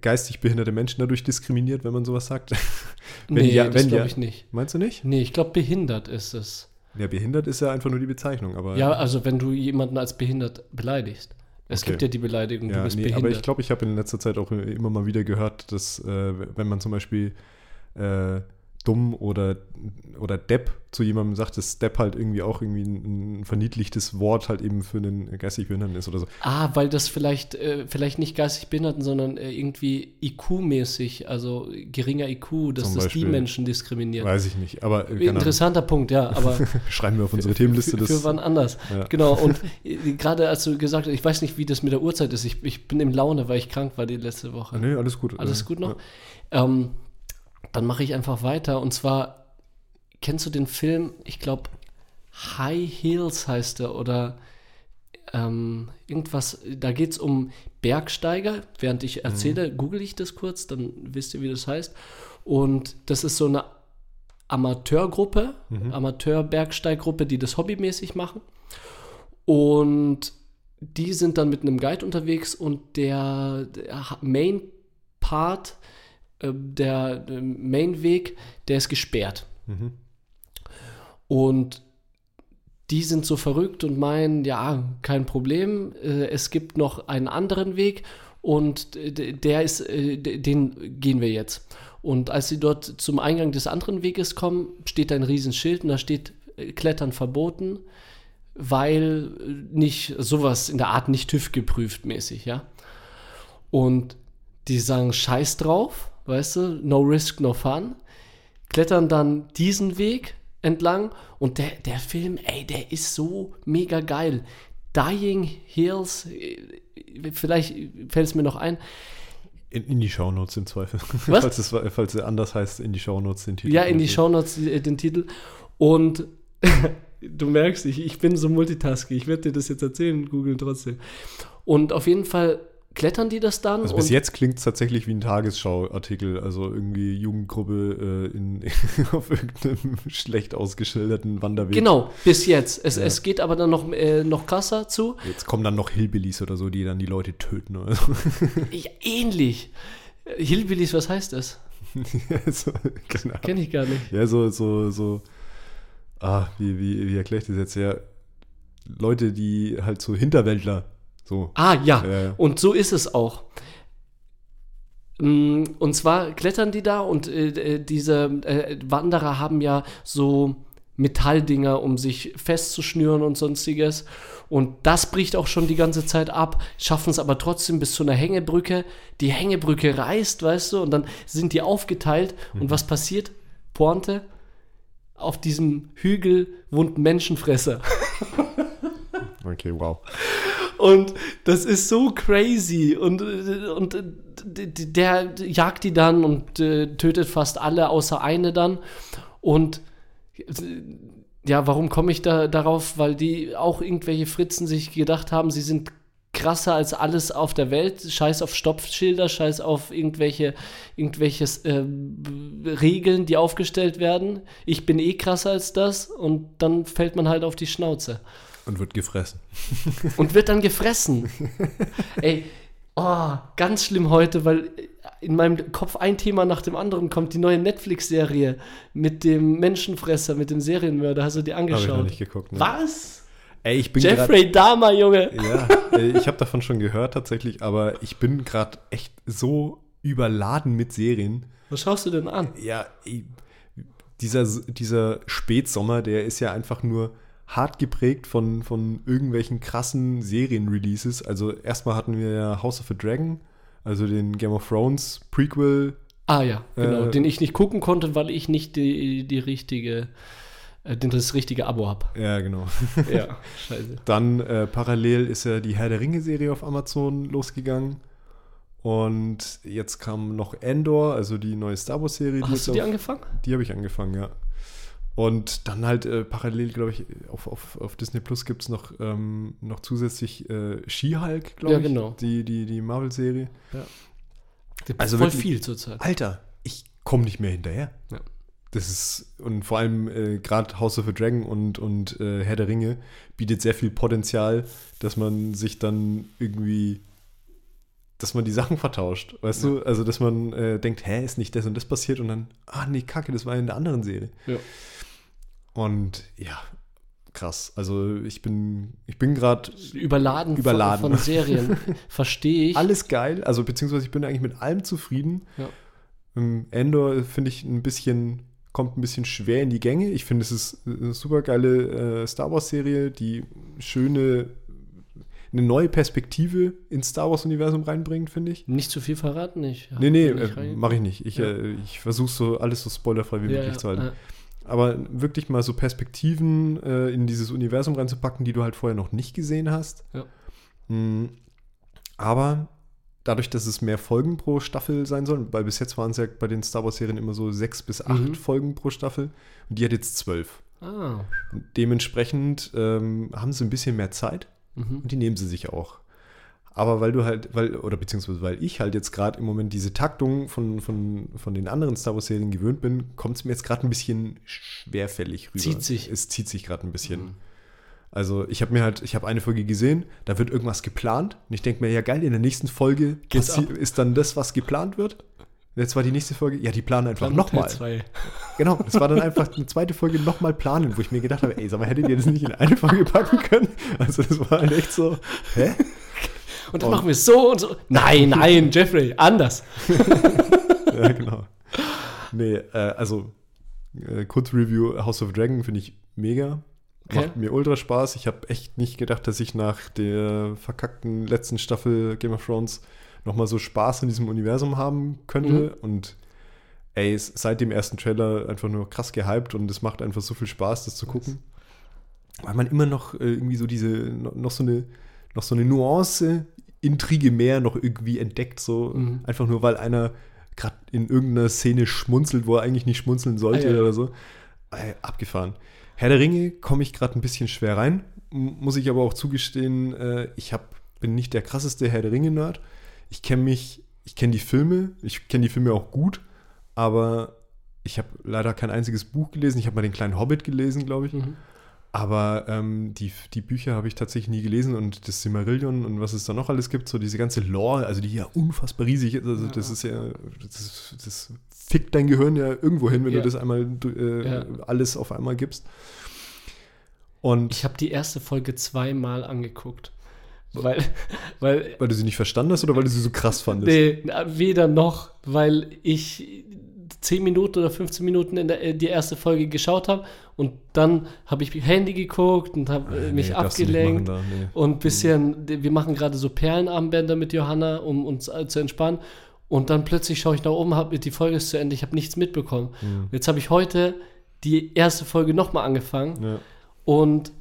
geistig behinderte Menschen dadurch diskriminiert, wenn man sowas sagt. wenn nee, ja- das glaube ja- ich nicht. Meinst du nicht? Nee, ich glaube, behindert ist es. Ja, behindert ist ja einfach nur die Bezeichnung, aber. Ja, also wenn du jemanden als behindert beleidigst. Es Okay. gibt ja die Beleidigung, Ja, du bist nee, behindert. aber ich glaube, ich habe in letzter Zeit auch immer mal wieder gehört, dass äh, wenn man zum Beispiel äh, dumm oder, oder Depp zu jemandem sagt, dass Depp halt irgendwie auch irgendwie ein, ein verniedlichtes Wort halt eben für einen geistig Behinderten ist oder so. Ah, weil das vielleicht, äh, vielleicht nicht geistig Behinderten, sondern äh, irgendwie IQ-mäßig, also geringer IQ, dass Zum das Beispiel. die Menschen diskriminiert. Weiß ich nicht, aber äh, Ahnung. Interessanter Punkt, ja, aber schreiben wir auf unsere Themenliste für, das. für wann anders. Ja. Genau, und äh, gerade als du gesagt hast, ich weiß nicht, wie das mit der Uhrzeit ist, ich, ich bin im Laune, weil ich krank war die letzte Woche. Nee, alles gut. Alles Äh, gut noch? Ja. Ähm, dann mache ich einfach weiter. Und zwar, kennst du den Film, ich glaube, High Heels heißt er oder ähm, irgendwas, da geht es um Bergsteiger. Während ich erzähle, google ich das kurz, dann wisst ihr, wie das heißt. Und das ist so eine Amateurgruppe, Amateur-Bergsteiggruppe, die das hobbymäßig machen. Und die sind dann mit einem Guide unterwegs und der, der Main Part, äh, der äh, Main-Weg, der ist gesperrt. Mhm. Und die sind so verrückt und meinen, ja, kein Problem, äh, es gibt noch einen anderen Weg und der ist, den gehen wir jetzt. Und als sie dort zum Eingang des anderen Weges kommen, steht ein Riesenschild und da steht Klettern verboten, weil nicht sowas in der Art nicht TÜV geprüft mäßig, ja. Und die sagen Scheiß drauf, weißt du, no risk, no fun, klettern dann diesen Weg entlang und der, der Film, ey, der ist so mega geil. Dying Hills, äh, vielleicht fällt es mir noch ein. In, in die Shownotes im Zweifel. Was? falls, es, falls es anders heißt, in die Shownotes den Titel. Ja, in die Shownotes äh, den Titel. Und du merkst, ich, ich bin so multitasking. Ich werde dir das jetzt erzählen, googeln trotzdem. Und auf jeden Fall klettern die das dann. Also bis jetzt klingt es tatsächlich wie ein Tagesschau-Artikel, also irgendwie Jugendgruppe äh, in, auf irgendeinem schlecht ausgeschilderten Wanderweg. Genau, bis jetzt. Es, Ja. es geht aber dann noch, äh, noch krasser zu. Jetzt kommen dann noch Hillbillies oder so, die dann die Leute töten oder so. Ja, ähnlich. Äh, Hillbillies, was heißt das? ja, so, genau. Kenne ich gar nicht. ja, so, so, so, ah, wie, wie, wie erkläre ich das jetzt? Ja, Leute, die halt so Hinterwäldler, so. Ah, ja. Ja, ja. Und so ist es auch. Mm, Und zwar klettern die da und äh, äh, diese äh, Wanderer haben ja so Metalldinger, um sich festzuschnüren und sonstiges. Und das bricht auch schon die ganze Zeit ab, schaffen es aber trotzdem bis zu einer Hängebrücke. Die Hängebrücke reißt, weißt du, und dann sind die aufgeteilt. Und was passiert? Pointe. Auf diesem Hügel wohnt Menschenfresser. Okay, wow. Und das ist so crazy. Und, und der jagt die dann und äh, tötet fast alle, außer eine dann. Und ja, warum komme ich da darauf? Weil die auch irgendwelche Fritzen sich gedacht haben, sie sind krasser als alles auf der Welt. Scheiß auf Stoppschilder, scheiß auf irgendwelche irgendwelches äh, Regeln, die aufgestellt werden. Ich bin eh krasser als das und dann fällt man halt auf die Schnauze. Und wird gefressen. und wird dann gefressen. Ey, oh, ganz schlimm heute, weil in meinem Kopf ein Thema nach dem anderen kommt. Die neue Netflix-Serie mit dem Menschenfresser, mit dem Serienmörder. Hast du die angeschaut? Hab ich noch nicht geguckt. Ne? Was? Ey, ich bin Jeffrey Dahmer, Junge. Ja, ich habe davon schon gehört tatsächlich, aber ich bin gerade echt so überladen mit Serien. Was schaust du denn an? Ja, dieser, dieser Spätsommer, der ist ja einfach nur hart geprägt von, von irgendwelchen krassen Serienreleases. Also erstmal hatten wir ja House of a Dragon, also den Game of Thrones Prequel. Ah ja, genau, äh, den ich nicht gucken konnte, weil ich nicht die, die richtige äh, das richtige Abo habe. Ja, genau. ja, scheiße. Dann äh, parallel ist ja die Herr der Ringe-Serie auf Amazon losgegangen. Und jetzt kam noch Endor, also die neue Star Wars-Serie. Hast du die auf, angefangen? Die habe ich angefangen, ja. Und dann halt äh, parallel, glaube ich, auf, auf, auf Disney Plus gibt es noch, ähm, noch zusätzlich äh, She-Hulk, glaube ja, genau. ich. Die, die, die Marvel-Serie. Ja. Also voll wirklich, viel zurzeit. Alter, ich komme nicht mehr hinterher. Ja. Das ist, und vor allem äh, gerade House of the Dragon und, und äh, Herr der Ringe bietet sehr viel Potenzial, dass man sich dann irgendwie, dass man die Sachen vertauscht, weißt ja. du? Also, dass man äh, denkt, hä, ist nicht das und das passiert und dann, ah, nee, kacke, das war in der anderen Serie. Ja. Und ja, krass. Also ich bin, ich bin gerade überladen, überladen. Von, von Serien. Verstehe ich. Alles geil. Also beziehungsweise ich bin eigentlich mit allem zufrieden. Ja. Ähm, Endor finde ich ein bisschen kommt ein bisschen schwer in die Gänge. Ich finde, es ist eine super geile äh, Star Wars-Serie, die schöne, eine neue Perspektive ins Star Wars-Universum reinbringt, finde ich. Nicht zu viel verraten, nicht. Nee, nee, äh, mache ich nicht. Ich, ja. äh, ich versuche so alles so spoilerfrei wie ja, möglich zu halten. Aber wirklich mal so Perspektiven äh, in dieses Universum reinzupacken, die du halt vorher noch nicht gesehen hast. Ja. Mhm. Aber dadurch, dass es mehr Folgen pro Staffel sein sollen, weil bis jetzt waren es ja bei den Star Wars-Serien immer so sechs bis acht mhm. Folgen pro Staffel und die hat jetzt zwölf. Ah. Dementsprechend ähm, haben sie ein bisschen mehr Zeit mhm. und die nehmen sie sich auch. Aber weil du halt, weil, oder beziehungsweise weil ich halt jetzt gerade im Moment diese Taktung von, von, von den anderen Star Wars-Serien gewöhnt bin, kommt es mir jetzt gerade ein bisschen schwerfällig rüber. Zieht sich. Es zieht sich gerade ein bisschen. Mhm. Also ich habe mir halt, ich habe eine Folge gesehen, da wird irgendwas geplant und ich denke mir, ja geil, in der nächsten Folge ist dann das, was geplant wird. Jetzt war die nächste Folge, ja, die planen einfach nochmal. Genau, es war dann einfach eine zweite Folge nochmal planen, wo ich mir gedacht habe, ey, sag mal, hättet ihr das nicht in eine Folge packen können? Also das war halt echt so, hä? Und dann oh. machen wir so und so. Nein, nein, Jeffrey, anders. ja, genau. Nee, äh, also äh, Kurzreview House of Dragon finde ich mega. Okay. Macht mir ultra Spaß. Ich habe echt nicht gedacht, dass ich nach der verkackten letzten Staffel Game of Thrones nochmal so Spaß in diesem Universum haben könnte. Mhm. Und ey, seit dem ersten Trailer einfach nur krass gehypt und es macht einfach so viel Spaß, das zu gucken. Weil man immer noch äh, irgendwie so diese, noch so eine, noch so eine Nuance, Intrige mehr noch irgendwie entdeckt, so mhm. einfach nur, weil einer gerade in irgendeiner Szene schmunzelt, wo er eigentlich nicht schmunzeln sollte ah, ja. oder so. Ey, abgefahren. Herr der Ringe komme ich gerade ein bisschen schwer rein, muss ich aber auch zugestehen, äh, ich hab, bin nicht der krasseste Herr der Ringe-Nerd. Ich kenne mich, ich kenne die Filme, ich kenne die Filme auch gut, aber ich habe leider kein einziges Buch gelesen. Ich habe mal den kleinen Hobbit gelesen, glaube ich. Mhm. Aber ähm, die, die Bücher habe ich tatsächlich nie gelesen und das Silmarillion und was es da noch alles gibt, so diese ganze Lore, also die ja unfassbar riesig ist, also ja. das ist ja, das, das fickt dein Gehirn ja irgendwo hin, wenn ja. du das einmal äh, ja. alles auf einmal gibst. Und ich habe die erste Folge zweimal angeguckt. Weil, weil, weil du sie nicht verstanden hast oder weil du sie so krass fandest? Nee, weder noch, weil ich 10 Minuten oder 15 Minuten in der, äh, die erste Folge geschaut habe und dann habe ich Handy geguckt und habe äh, mich nee, abgelenkt da, nee. und ein bisschen, wir machen gerade so Perlenarmbänder mit Johanna, um uns äh, zu entspannen und dann plötzlich schaue ich nach oben, habe die Folge ist zu Ende, ich habe nichts mitbekommen. Mhm. Jetzt habe ich heute die erste Folge nochmal angefangen ja. und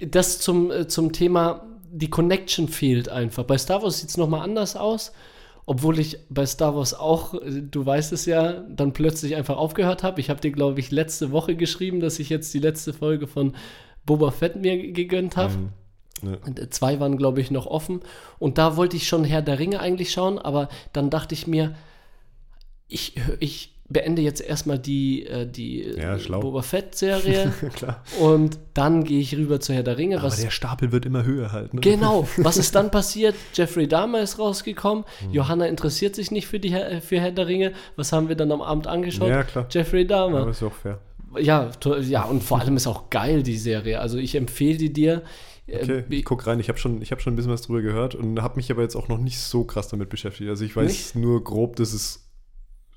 das zum, zum Thema die Connection fehlt einfach. Bei Star Wars sieht es nochmal anders aus. Obwohl ich bei Star Wars auch, äh, du weißt es ja, dann plötzlich einfach aufgehört habe. Ich habe dir, glaube ich, letzte Woche geschrieben, dass ich jetzt die letzte Folge von Boba Fett mir gegönnt habe. Ähm, ne. Und Zwei waren, glaube ich, noch offen. Und da wollte ich schon Herr der Ringe eigentlich schauen, aber dann dachte ich mir, ich, ich beende jetzt erstmal die, äh, die äh, Ja, schlau. Boba Fett-Serie und dann gehe ich rüber zu Herr der Ringe. Aber der Stapel wird immer höher halt. Ne? genau, was ist dann passiert? Jeffrey Dahmer ist rausgekommen. Hm. Johanna interessiert sich nicht für, die, Herr- für Herr der Ringe. Was haben wir dann am Abend angeschaut? Ja, klar. Jeffrey Dahmer. Aber ist ja auch fair. Ja, ja, und vor allem ist auch geil, die Serie. Also ich empfehle die dir. Äh, Okay, ich guck rein. Ich habe schon, ich hab schon ein bisschen was drüber gehört und habe mich aber jetzt auch noch nicht so krass damit beschäftigt. Also ich weiß Nicht? nur grob, dass es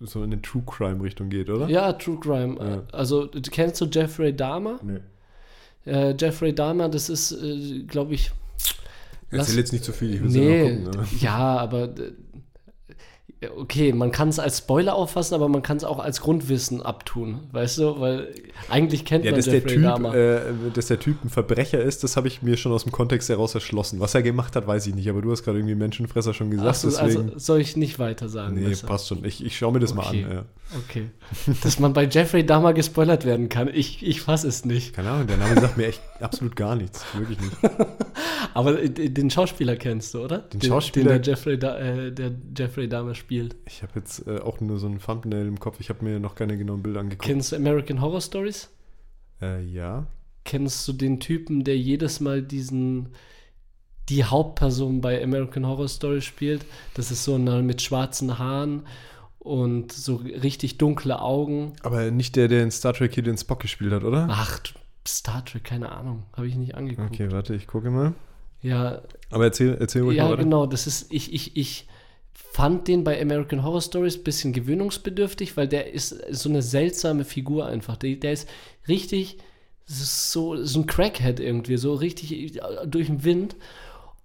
so in eine True Crime Richtung geht, oder? Ja, True Crime. Ja. Also, kennst du Jeffrey Dahmer? Nee. Äh, Jeffrey Dahmer, das ist, äh, glaube ich. Erzähl jetzt nicht zu viel, ich will nee, ja gucken. Ne? ja, aber äh, okay, man kann es als Spoiler auffassen, aber man kann es auch als Grundwissen abtun, weißt du? Weil eigentlich kennt Ja, man dass der, Jeffrey typ, Dahmer. äh, dass der Typ ein Verbrecher ist, das habe ich mir schon aus dem Kontext heraus erschlossen. Was er gemacht hat, weiß ich nicht, aber du hast gerade irgendwie Menschenfresser schon gesagt, Ach so, deswegen. also soll ich nicht weiter sagen? nee, besser? passt schon. Ich, ich schaue mir das Okay. mal an. Ja. Okay. Dass man bei Jeffrey Dahmer gespoilert werden kann, ich, ich fasse es nicht. Keine Ahnung, der Name sagt mir echt absolut gar nichts. Wirklich nicht. Aber den Schauspieler kennst du, oder? Den, Schauspieler- Den der Jeffrey, da äh, der Jeffrey Dahmer spielt. Ich habe jetzt äh, auch nur so ein Thumbnail im Kopf. Ich habe mir noch keine genauen Bilder angeguckt. Kennst du American Horror Stories? äh, ja. Kennst du den Typen, der jedes Mal diesen die Hauptperson bei American Horror Story spielt? Das ist so einer mit schwarzen Haaren und so richtig dunkle Augen. Aber nicht der, der in Star Trek hier den Spock gespielt hat, oder? Ach, Star Trek, keine Ahnung, habe ich nicht angeguckt. Okay, warte, ich gucke mal. Ja, Aber erzähl, erzähl ruhig ja, mal weiter. genau. Das ist ich ich ich fand den bei American Horror Stories ein bisschen gewöhnungsbedürftig, weil der ist so eine seltsame Figur einfach. Der, der ist richtig so, so ein Crackhead irgendwie, so richtig durch den Wind.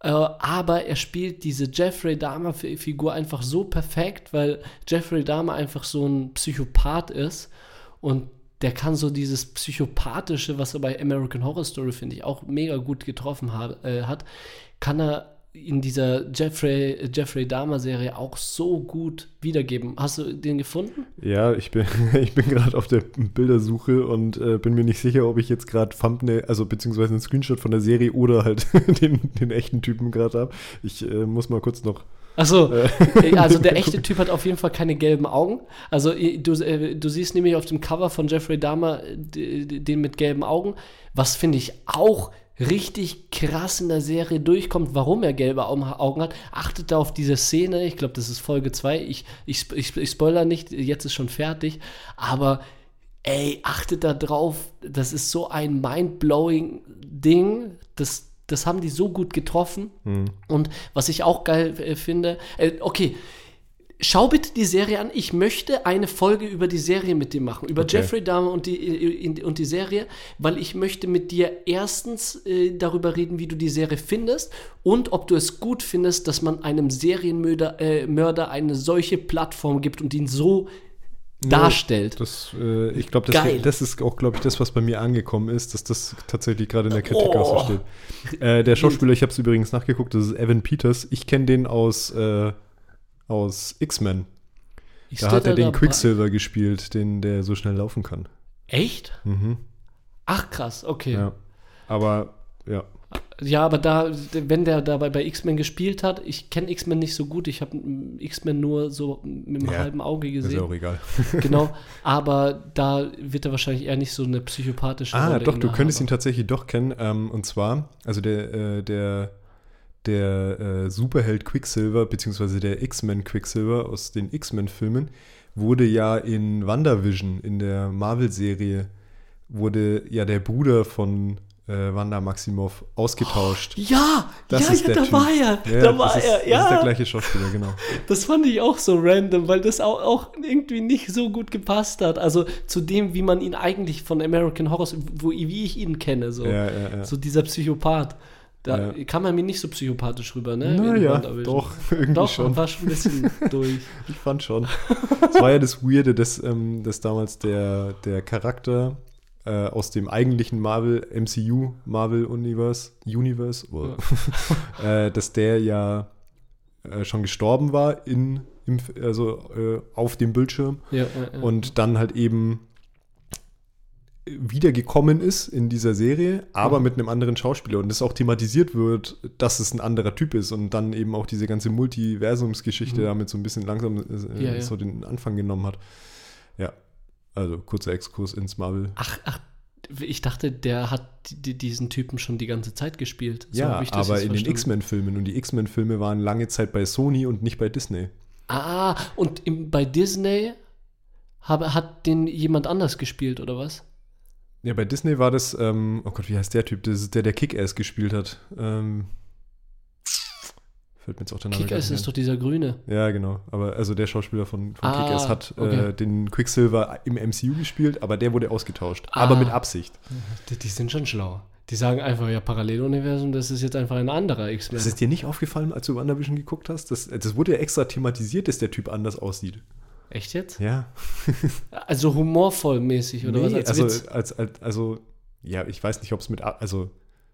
Äh, aber er spielt diese Jeffrey Dahmer-Figur einfach so perfekt, weil Jeffrey Dahmer einfach so ein Psychopath ist und der kann so dieses Psychopathische, was er bei American Horror Story, finde ich, auch mega gut getroffen ha äh, hat, kann er in dieser Jeffrey, Jeffrey Dahmer-Serie auch so gut wiedergeben. Hast du den gefunden? Ja, ich bin, ich bin gerade auf der Bildersuche und äh, bin mir nicht sicher, ob ich jetzt gerade Thumbnail, also beziehungsweise einen Screenshot von der Serie oder halt den, den echten Typen gerade habe. Ich äh, muss mal kurz noch. Achso, Äh, also der echte Typ hat auf jeden Fall keine gelben Augen. Also i- du, äh, du siehst nämlich auf dem Cover von Jeffrey Dahmer äh, den mit gelben Augen, was finde ich auch richtig krass in der Serie durchkommt, warum er gelbe Augen hat. Achtet da auf diese Szene, ich glaube, das ist Folge 2. Ich, ich, ich, ich spoiler nicht, jetzt ist schon fertig, aber ey, achtet da drauf, das ist so ein mind-blowing Ding, das, das haben die so gut getroffen. Und was ich auch geil äh, finde, äh, okay, schau bitte die Serie an. Ich möchte eine Folge über die Serie mit dir machen, über Okay. Jeffrey Dahmer und die, in, und die Serie, weil ich möchte mit dir erstens äh, darüber reden, wie du die Serie findest und ob du es gut findest, dass man einem Serienmörder äh, Mörder eine solche Plattform gibt und ihn so darstellt. Das, äh, ich glaube, das, das ist auch, glaube ich, das, was bei mir angekommen ist, dass das tatsächlich gerade in der Kritik Oh. auch so steht. Äh, der Schauspieler, ich habe es übrigens nachgeguckt, das ist Evan Peters. Ich kenne den aus, äh, aus X-Men. Da hat er den dabei. Quicksilver gespielt, den der so schnell laufen kann. Echt? Mhm. Ach krass, okay. Ja. Aber ja. Ja, aber da, wenn der dabei bei X-Men gespielt hat, ich kenne X-Men nicht so gut, ich habe X-Men nur so mit einem Ja, halben Auge Ist ja gesehen. auch egal. genau, aber da wird er wahrscheinlich eher nicht so eine psychopathische Ah, Rolle doch, du könntest ihn tatsächlich doch kennen. Ähm, und zwar, also der, äh, der, der äh, Superheld Quicksilver, beziehungsweise der X-Men Quicksilver aus den X-Men-Filmen, wurde ja in WandaVision, in der Marvel-Serie, wurde ja der Bruder von äh, Wanda Maximoff ausgetauscht. Ja, Das ja, ist ja, der da Typ. war er, Ja, da war ist, er, Das ist der ja. gleiche Schauspieler, genau. Das fand ich auch so random, weil das auch, auch irgendwie nicht so gut gepasst hat. Also zu dem, wie man ihn eigentlich von American Horror, wo, wie ich ihn kenne, so, Ja, ja, ja. so dieser Psychopath. Da Ja. kam er mir nicht so psychopathisch rüber, ne? Naja, doch, irgendwie Doch, schon. war schon ein bisschen durch. Ich fand schon. Es war ja das Weirde, dass, ähm, dass damals der, der Charakter, äh, aus dem eigentlichen Marvel, MCU, Marvel Universe, Universe, oh, äh, dass der ja äh, schon gestorben war in, im, also äh, auf dem Bildschirm Ja, ja, ja. und dann halt eben wiedergekommen ist in dieser Serie, aber Mhm. mit einem anderen Schauspieler und es auch thematisiert wird, dass es ein anderer Typ ist und dann eben auch diese ganze Multiversumsgeschichte Mhm. damit so ein bisschen langsam äh, Ja, ja. so den Anfang genommen hat. Ja, also kurzer Exkurs ins Marvel. Ach, ach, ich dachte, der hat die, diesen Typen schon die ganze Zeit gespielt. So ja, aber in den. X-Men-Filmen und die X-Men-Filme waren lange Zeit bei Sony und nicht bei Disney. Ah, und im, bei Disney hat den jemand anders gespielt, oder was? Ja, bei Disney war das, ähm, oh Gott, wie heißt der Typ? Das ist der, der Kick-Ass gespielt hat. Ähm, fällt mir jetzt auch der Name Kick-Ass ist doch dieser Grüne. Ja, genau. Aber also der Schauspieler von, von Ah, Kick-Ass hat äh, okay. den Quicksilver im MCU gespielt, aber der wurde ausgetauscht. Aber Ah. mit Absicht. Die, die sind schon schlau. Die sagen einfach, ja, Paralleluniversum, das ist jetzt einfach ein anderer X-Men. Das ist dir nicht aufgefallen, als du WandaVision geguckt hast? Das, das wurde ja extra thematisiert, dass der Typ anders aussieht. Echt jetzt? Ja. Also humorvoll mäßig, oder was? Nee, Als also, Witz? als, als, also, ja, ich weiß nicht, ob es mit, also,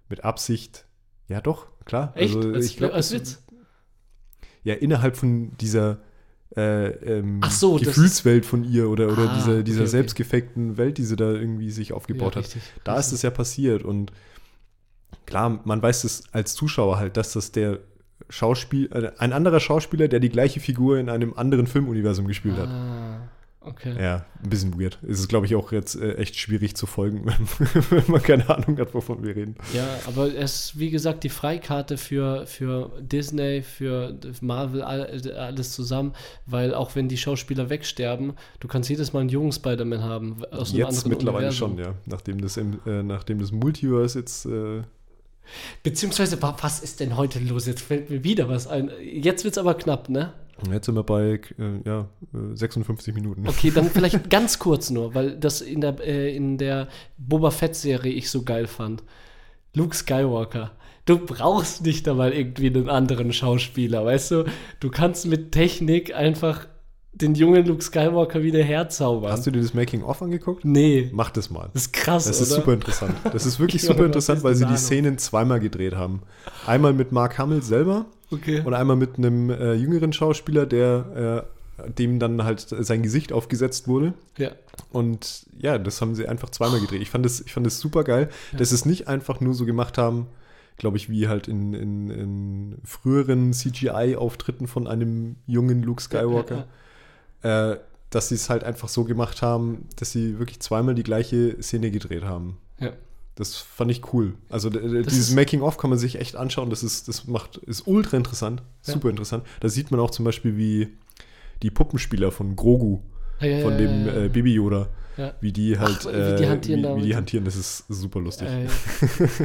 mit Absicht. Ja, doch, klar. Echt? Also, als, ich glaub, als Witz? Ja, innerhalb von dieser äh, ähm, so, Gefühlswelt von ihr oder, oder Ah, dieser, okay, dieser okay. selbstgefakten Welt, die sie da irgendwie sich aufgebaut Ja, hat. richtig. Da ist es ja passiert und klar, man weiß es als Zuschauer halt, dass das der Schauspiel, äh, ein anderer Schauspieler, der die gleiche Figur in einem anderen Filmuniversum gespielt hat. Ah, okay. Ja, ein bisschen weird. Es ist, glaube ich, auch jetzt äh, echt schwierig zu folgen, wenn man keine Ahnung hat, wovon wir reden. Ja, aber es ist, wie gesagt, die Freikarte für, für Disney, für Marvel, all- alles zusammen, weil auch wenn die Schauspieler wegsterben, du kannst jedes Mal einen jungen Spider-Man haben. Aus einem Jetzt anderen mittlerweile Universum. schon, ja. Nachdem das, äh, nachdem das Multiverse jetzt äh, Beziehungsweise, wa- was ist denn heute los? Jetzt fällt mir wieder was ein. Jetzt wird es aber knapp, ne? Jetzt sind wir bei äh, ja, äh, 56 Minuten. Okay, dann vielleicht ganz kurz nur, weil das in der, äh, in der Boba Fett-Serie ich so geil fand. Luke Skywalker. Du brauchst nicht einmal irgendwie einen anderen Schauspieler, weißt du? Du kannst mit Technik einfach den jungen Luke Skywalker wieder herzaubern. Hast du dir das Making-of angeguckt? Nee, Mach das mal. das ist krass, Das oder? ist super interessant. Das ist wirklich super interessant, weil sie die Szenen zweimal gedreht haben. Einmal mit Mark Hamill selber Okay. und einmal mit einem äh, jüngeren Schauspieler, der äh, dem dann halt sein Gesicht aufgesetzt wurde. Ja. Und ja, das haben sie einfach zweimal gedreht. Ich fand das, ich fand das super geil, dass sie es nicht einfach nur so gemacht haben, glaube ich, wie halt in, in, in früheren CGI-Auftritten von einem jungen Luke Skywalker. Äh, dass sie es halt einfach so gemacht haben, dass sie wirklich zweimal die gleiche Szene gedreht haben. Ja. Das fand ich cool. Also Das dieses Making-of kann man sich echt anschauen. Das ist, das macht, ist ultra interessant, Ja. super interessant. Da sieht man auch zum Beispiel, wie die Puppenspieler von Grogu, Ja, von dem äh, Baby Yoda, wie die halt, Ach, wie die äh, hantieren wie, da wie mit die hantieren, das ist super lustig. Äh,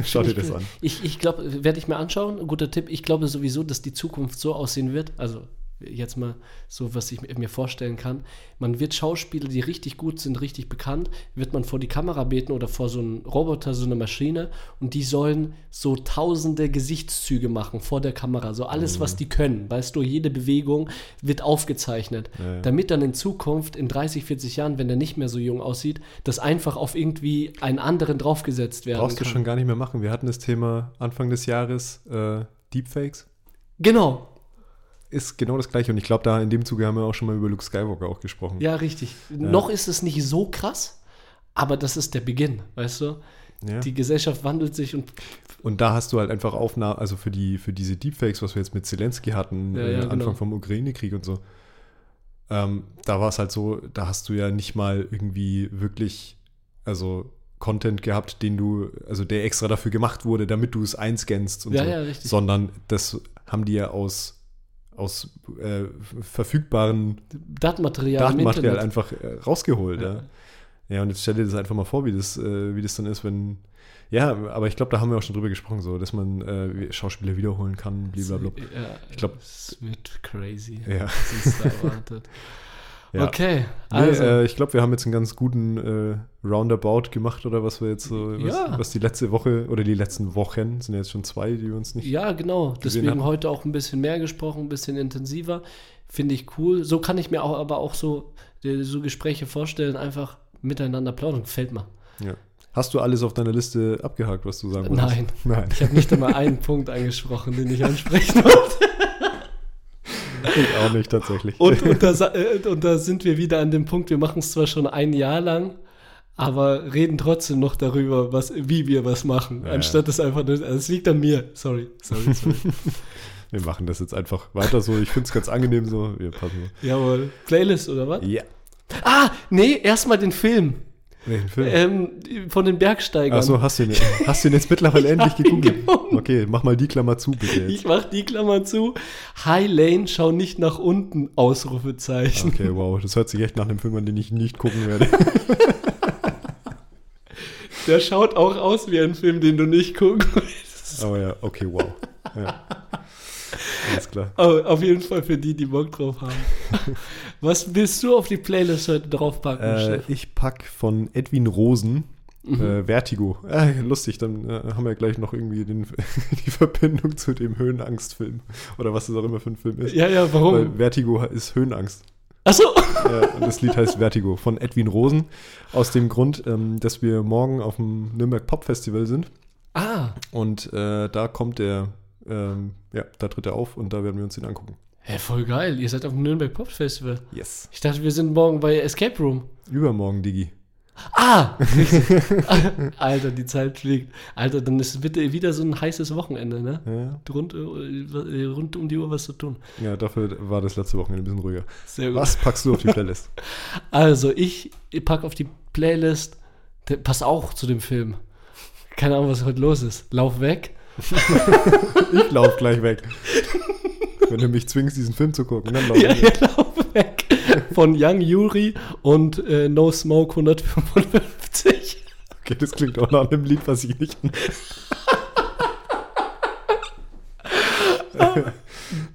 Schau dir das an. Ich, ich glaube, werde ich mir anschauen. Guter Tipp. Ich glaube sowieso, dass die Zukunft so aussehen wird. Also jetzt mal so, was ich mir vorstellen kann. Man wird Schauspieler, die richtig gut sind, richtig bekannt, wird man vor die Kamera beten oder vor so einen Roboter, so eine Maschine und die sollen so tausende Gesichtszüge machen vor der Kamera. So alles, was die können. Weißt du, jede Bewegung wird aufgezeichnet. Ja, ja. Damit dann in Zukunft, in 30, 40 Jahren, wenn der nicht mehr so jung aussieht, das einfach auf irgendwie einen anderen draufgesetzt werden Brauchst kann. du schon gar nicht mehr machen. Wir hatten das Thema Anfang des Jahres, äh, Deepfakes. Genau, Ist genau das gleiche. Und ich glaube, da in dem Zuge haben wir auch schon mal über Luke Skywalker auch gesprochen. ja, richtig. Noch ist es nicht so krass, aber das ist der Beginn, weißt du? Ja. Die Gesellschaft wandelt sich und Und da hast du halt einfach Aufnahmen, also für die, für diese Deepfakes, was wir jetzt mit Zelensky hatten, Ja, äh, ja, Anfang genau. vom Ukraine-Krieg und so, ähm, da war es halt so, da hast du ja nicht mal irgendwie wirklich, also Content gehabt, den du, also der extra dafür gemacht wurde, damit du es einscannst und Ja, so, ja, richtig. sondern das haben die ja aus, aus äh, verfügbaren Datenmaterial, Datenmaterial einfach äh, rausgeholt. Ja. Ja. ja. und jetzt stell dir das einfach mal vor, wie das, äh, wie das dann ist, wenn. Ja, aber ich glaube, da haben wir auch schon drüber gesprochen, so, dass man äh, Schauspieler wiederholen kann, blablabla. Ja, Ich glaub- es wird crazy. Ja. Was uns da erwartet. Ja. Okay, Nee, also. äh, ich glaube, wir haben jetzt einen ganz guten äh, Roundabout gemacht, oder was wir jetzt so, was, Ja. was die letzte Woche oder die letzten Wochen, sind ja jetzt schon zwei, die wir uns nicht. Ja, genau. Deswegen hatten. heute auch ein bisschen mehr gesprochen, ein bisschen intensiver. Finde ich cool. So kann ich mir auch aber auch so, äh, so Gespräche vorstellen, einfach miteinander plaudern. Gefällt mir. Ja. Hast du alles auf deiner Liste abgehakt, was du sagen wolltest? Nein. Nein. Ich habe nicht einmal einen Punkt angesprochen, den ich ansprechen wollte. Ich auch nicht tatsächlich. Und, und, da, äh, und da sind wir wieder an dem Punkt, wir machen es zwar schon ein Jahr lang, aber reden trotzdem noch darüber, was, wie wir was machen, Ja, anstatt es einfach nur, also es liegt an mir. Sorry, sorry, sorry. Wir machen das jetzt einfach weiter so. Ich finde es ganz angenehm so. Wir passen Jawohl. Playlist oder was? Ja. Ah, nee, erstmal den Film. Welchen Film? Ähm, von den Bergsteigern. Achso, hast du ihn, hast du ihn jetzt mittlerweile endlich gegoogelt? gefunden. Okay, mach mal die Klammer zu, bitte. Jetzt. Ich mach die Klammer zu. High Lane, schau nicht nach unten, Ausrufezeichen. Okay, wow, das hört sich echt nach einem Film an, den ich nicht gucken werde. Der schaut auch aus wie ein Film, den du nicht gucken willst. Aber ja, okay, wow. Ja. Alles klar. Aber auf jeden Fall für die, die Bock drauf haben. Was willst du auf die Playlist heute draufpacken, Äh, ich pack von Edwin Rosen Mhm. äh, Vertigo. Äh, lustig, dann äh, haben wir gleich noch irgendwie den, die Verbindung zu dem Höhenangstfilm. Oder was es auch immer für ein Film ist. Ja, ja, Weil warum? Vertigo ist Höhenangst. Achso. Ja, und das Lied heißt Vertigo von Edwin Rosen. Aus dem Grund, ähm, dass wir morgen auf dem Nürnberg Pop Festival sind. Ah. Und äh, da kommt der, ähm, ja, da tritt er auf und da werden wir uns den angucken. Hä, voll geil. Ihr seid auf dem Nürnberg Pop Festival. Yes. Ich dachte, wir sind morgen bei Escape Room. Übermorgen, Digi. Ah! Alter, die Zeit fliegt. Alter, dann ist bitte wieder so ein heißes Wochenende, ne? Ja, Rund, äh, rund um die Uhr was zu tun. ja, dafür war das letzte Wochenende ein bisschen ruhiger. Sehr gut. Was packst du auf die Playlist? Also, ich packe auf die Playlist, passt auch zu dem Film. Keine Ahnung, was heute los ist. Lauf weg. Ich lauf gleich weg. Wenn du mich zwingst, diesen Film zu gucken, dann lauf Ja, ich weg. ja, lauf weg. Von Young Yuri und äh, No Smoke 155. Okay, das klingt auch nach einem Lied, was ich nicht.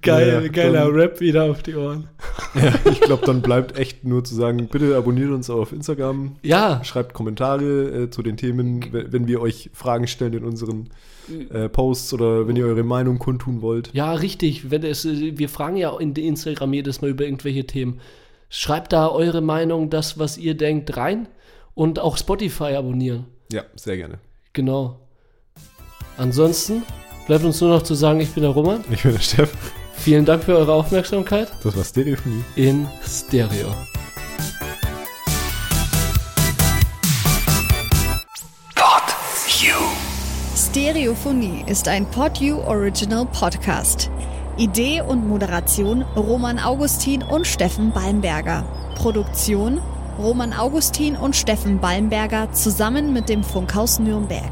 Geil, Ja, geiler dann- Rap wieder auf die Ohren. Ja, ich glaube, dann bleibt echt nur zu sagen, bitte abonniert uns auf Instagram, Ja, schreibt Kommentare äh, zu den Themen, we- wenn wir euch Fragen stellen in unseren äh, Posts oder wenn ihr eure Meinung kundtun wollt. ja, richtig. Wenn es, äh, wir fragen ja in Instagram jedes Mal über irgendwelche Themen. Schreibt da eure Meinung, das, was ihr denkt, rein und auch Spotify abonnieren. Ja, sehr gerne. Genau. Ansonsten bleibt uns nur noch zu sagen, ich bin der Roman. Ich bin der Steff. Vielen Dank für eure Aufmerksamkeit Das war Stereophonie. in Stereo. Stereophonie ist ein PodU Original Podcast. Idee und Moderation Roman Augustin und Steffen Balmberger. Produktion Roman Augustin und Steffen Balmberger zusammen mit dem Funkhaus Nürnberg.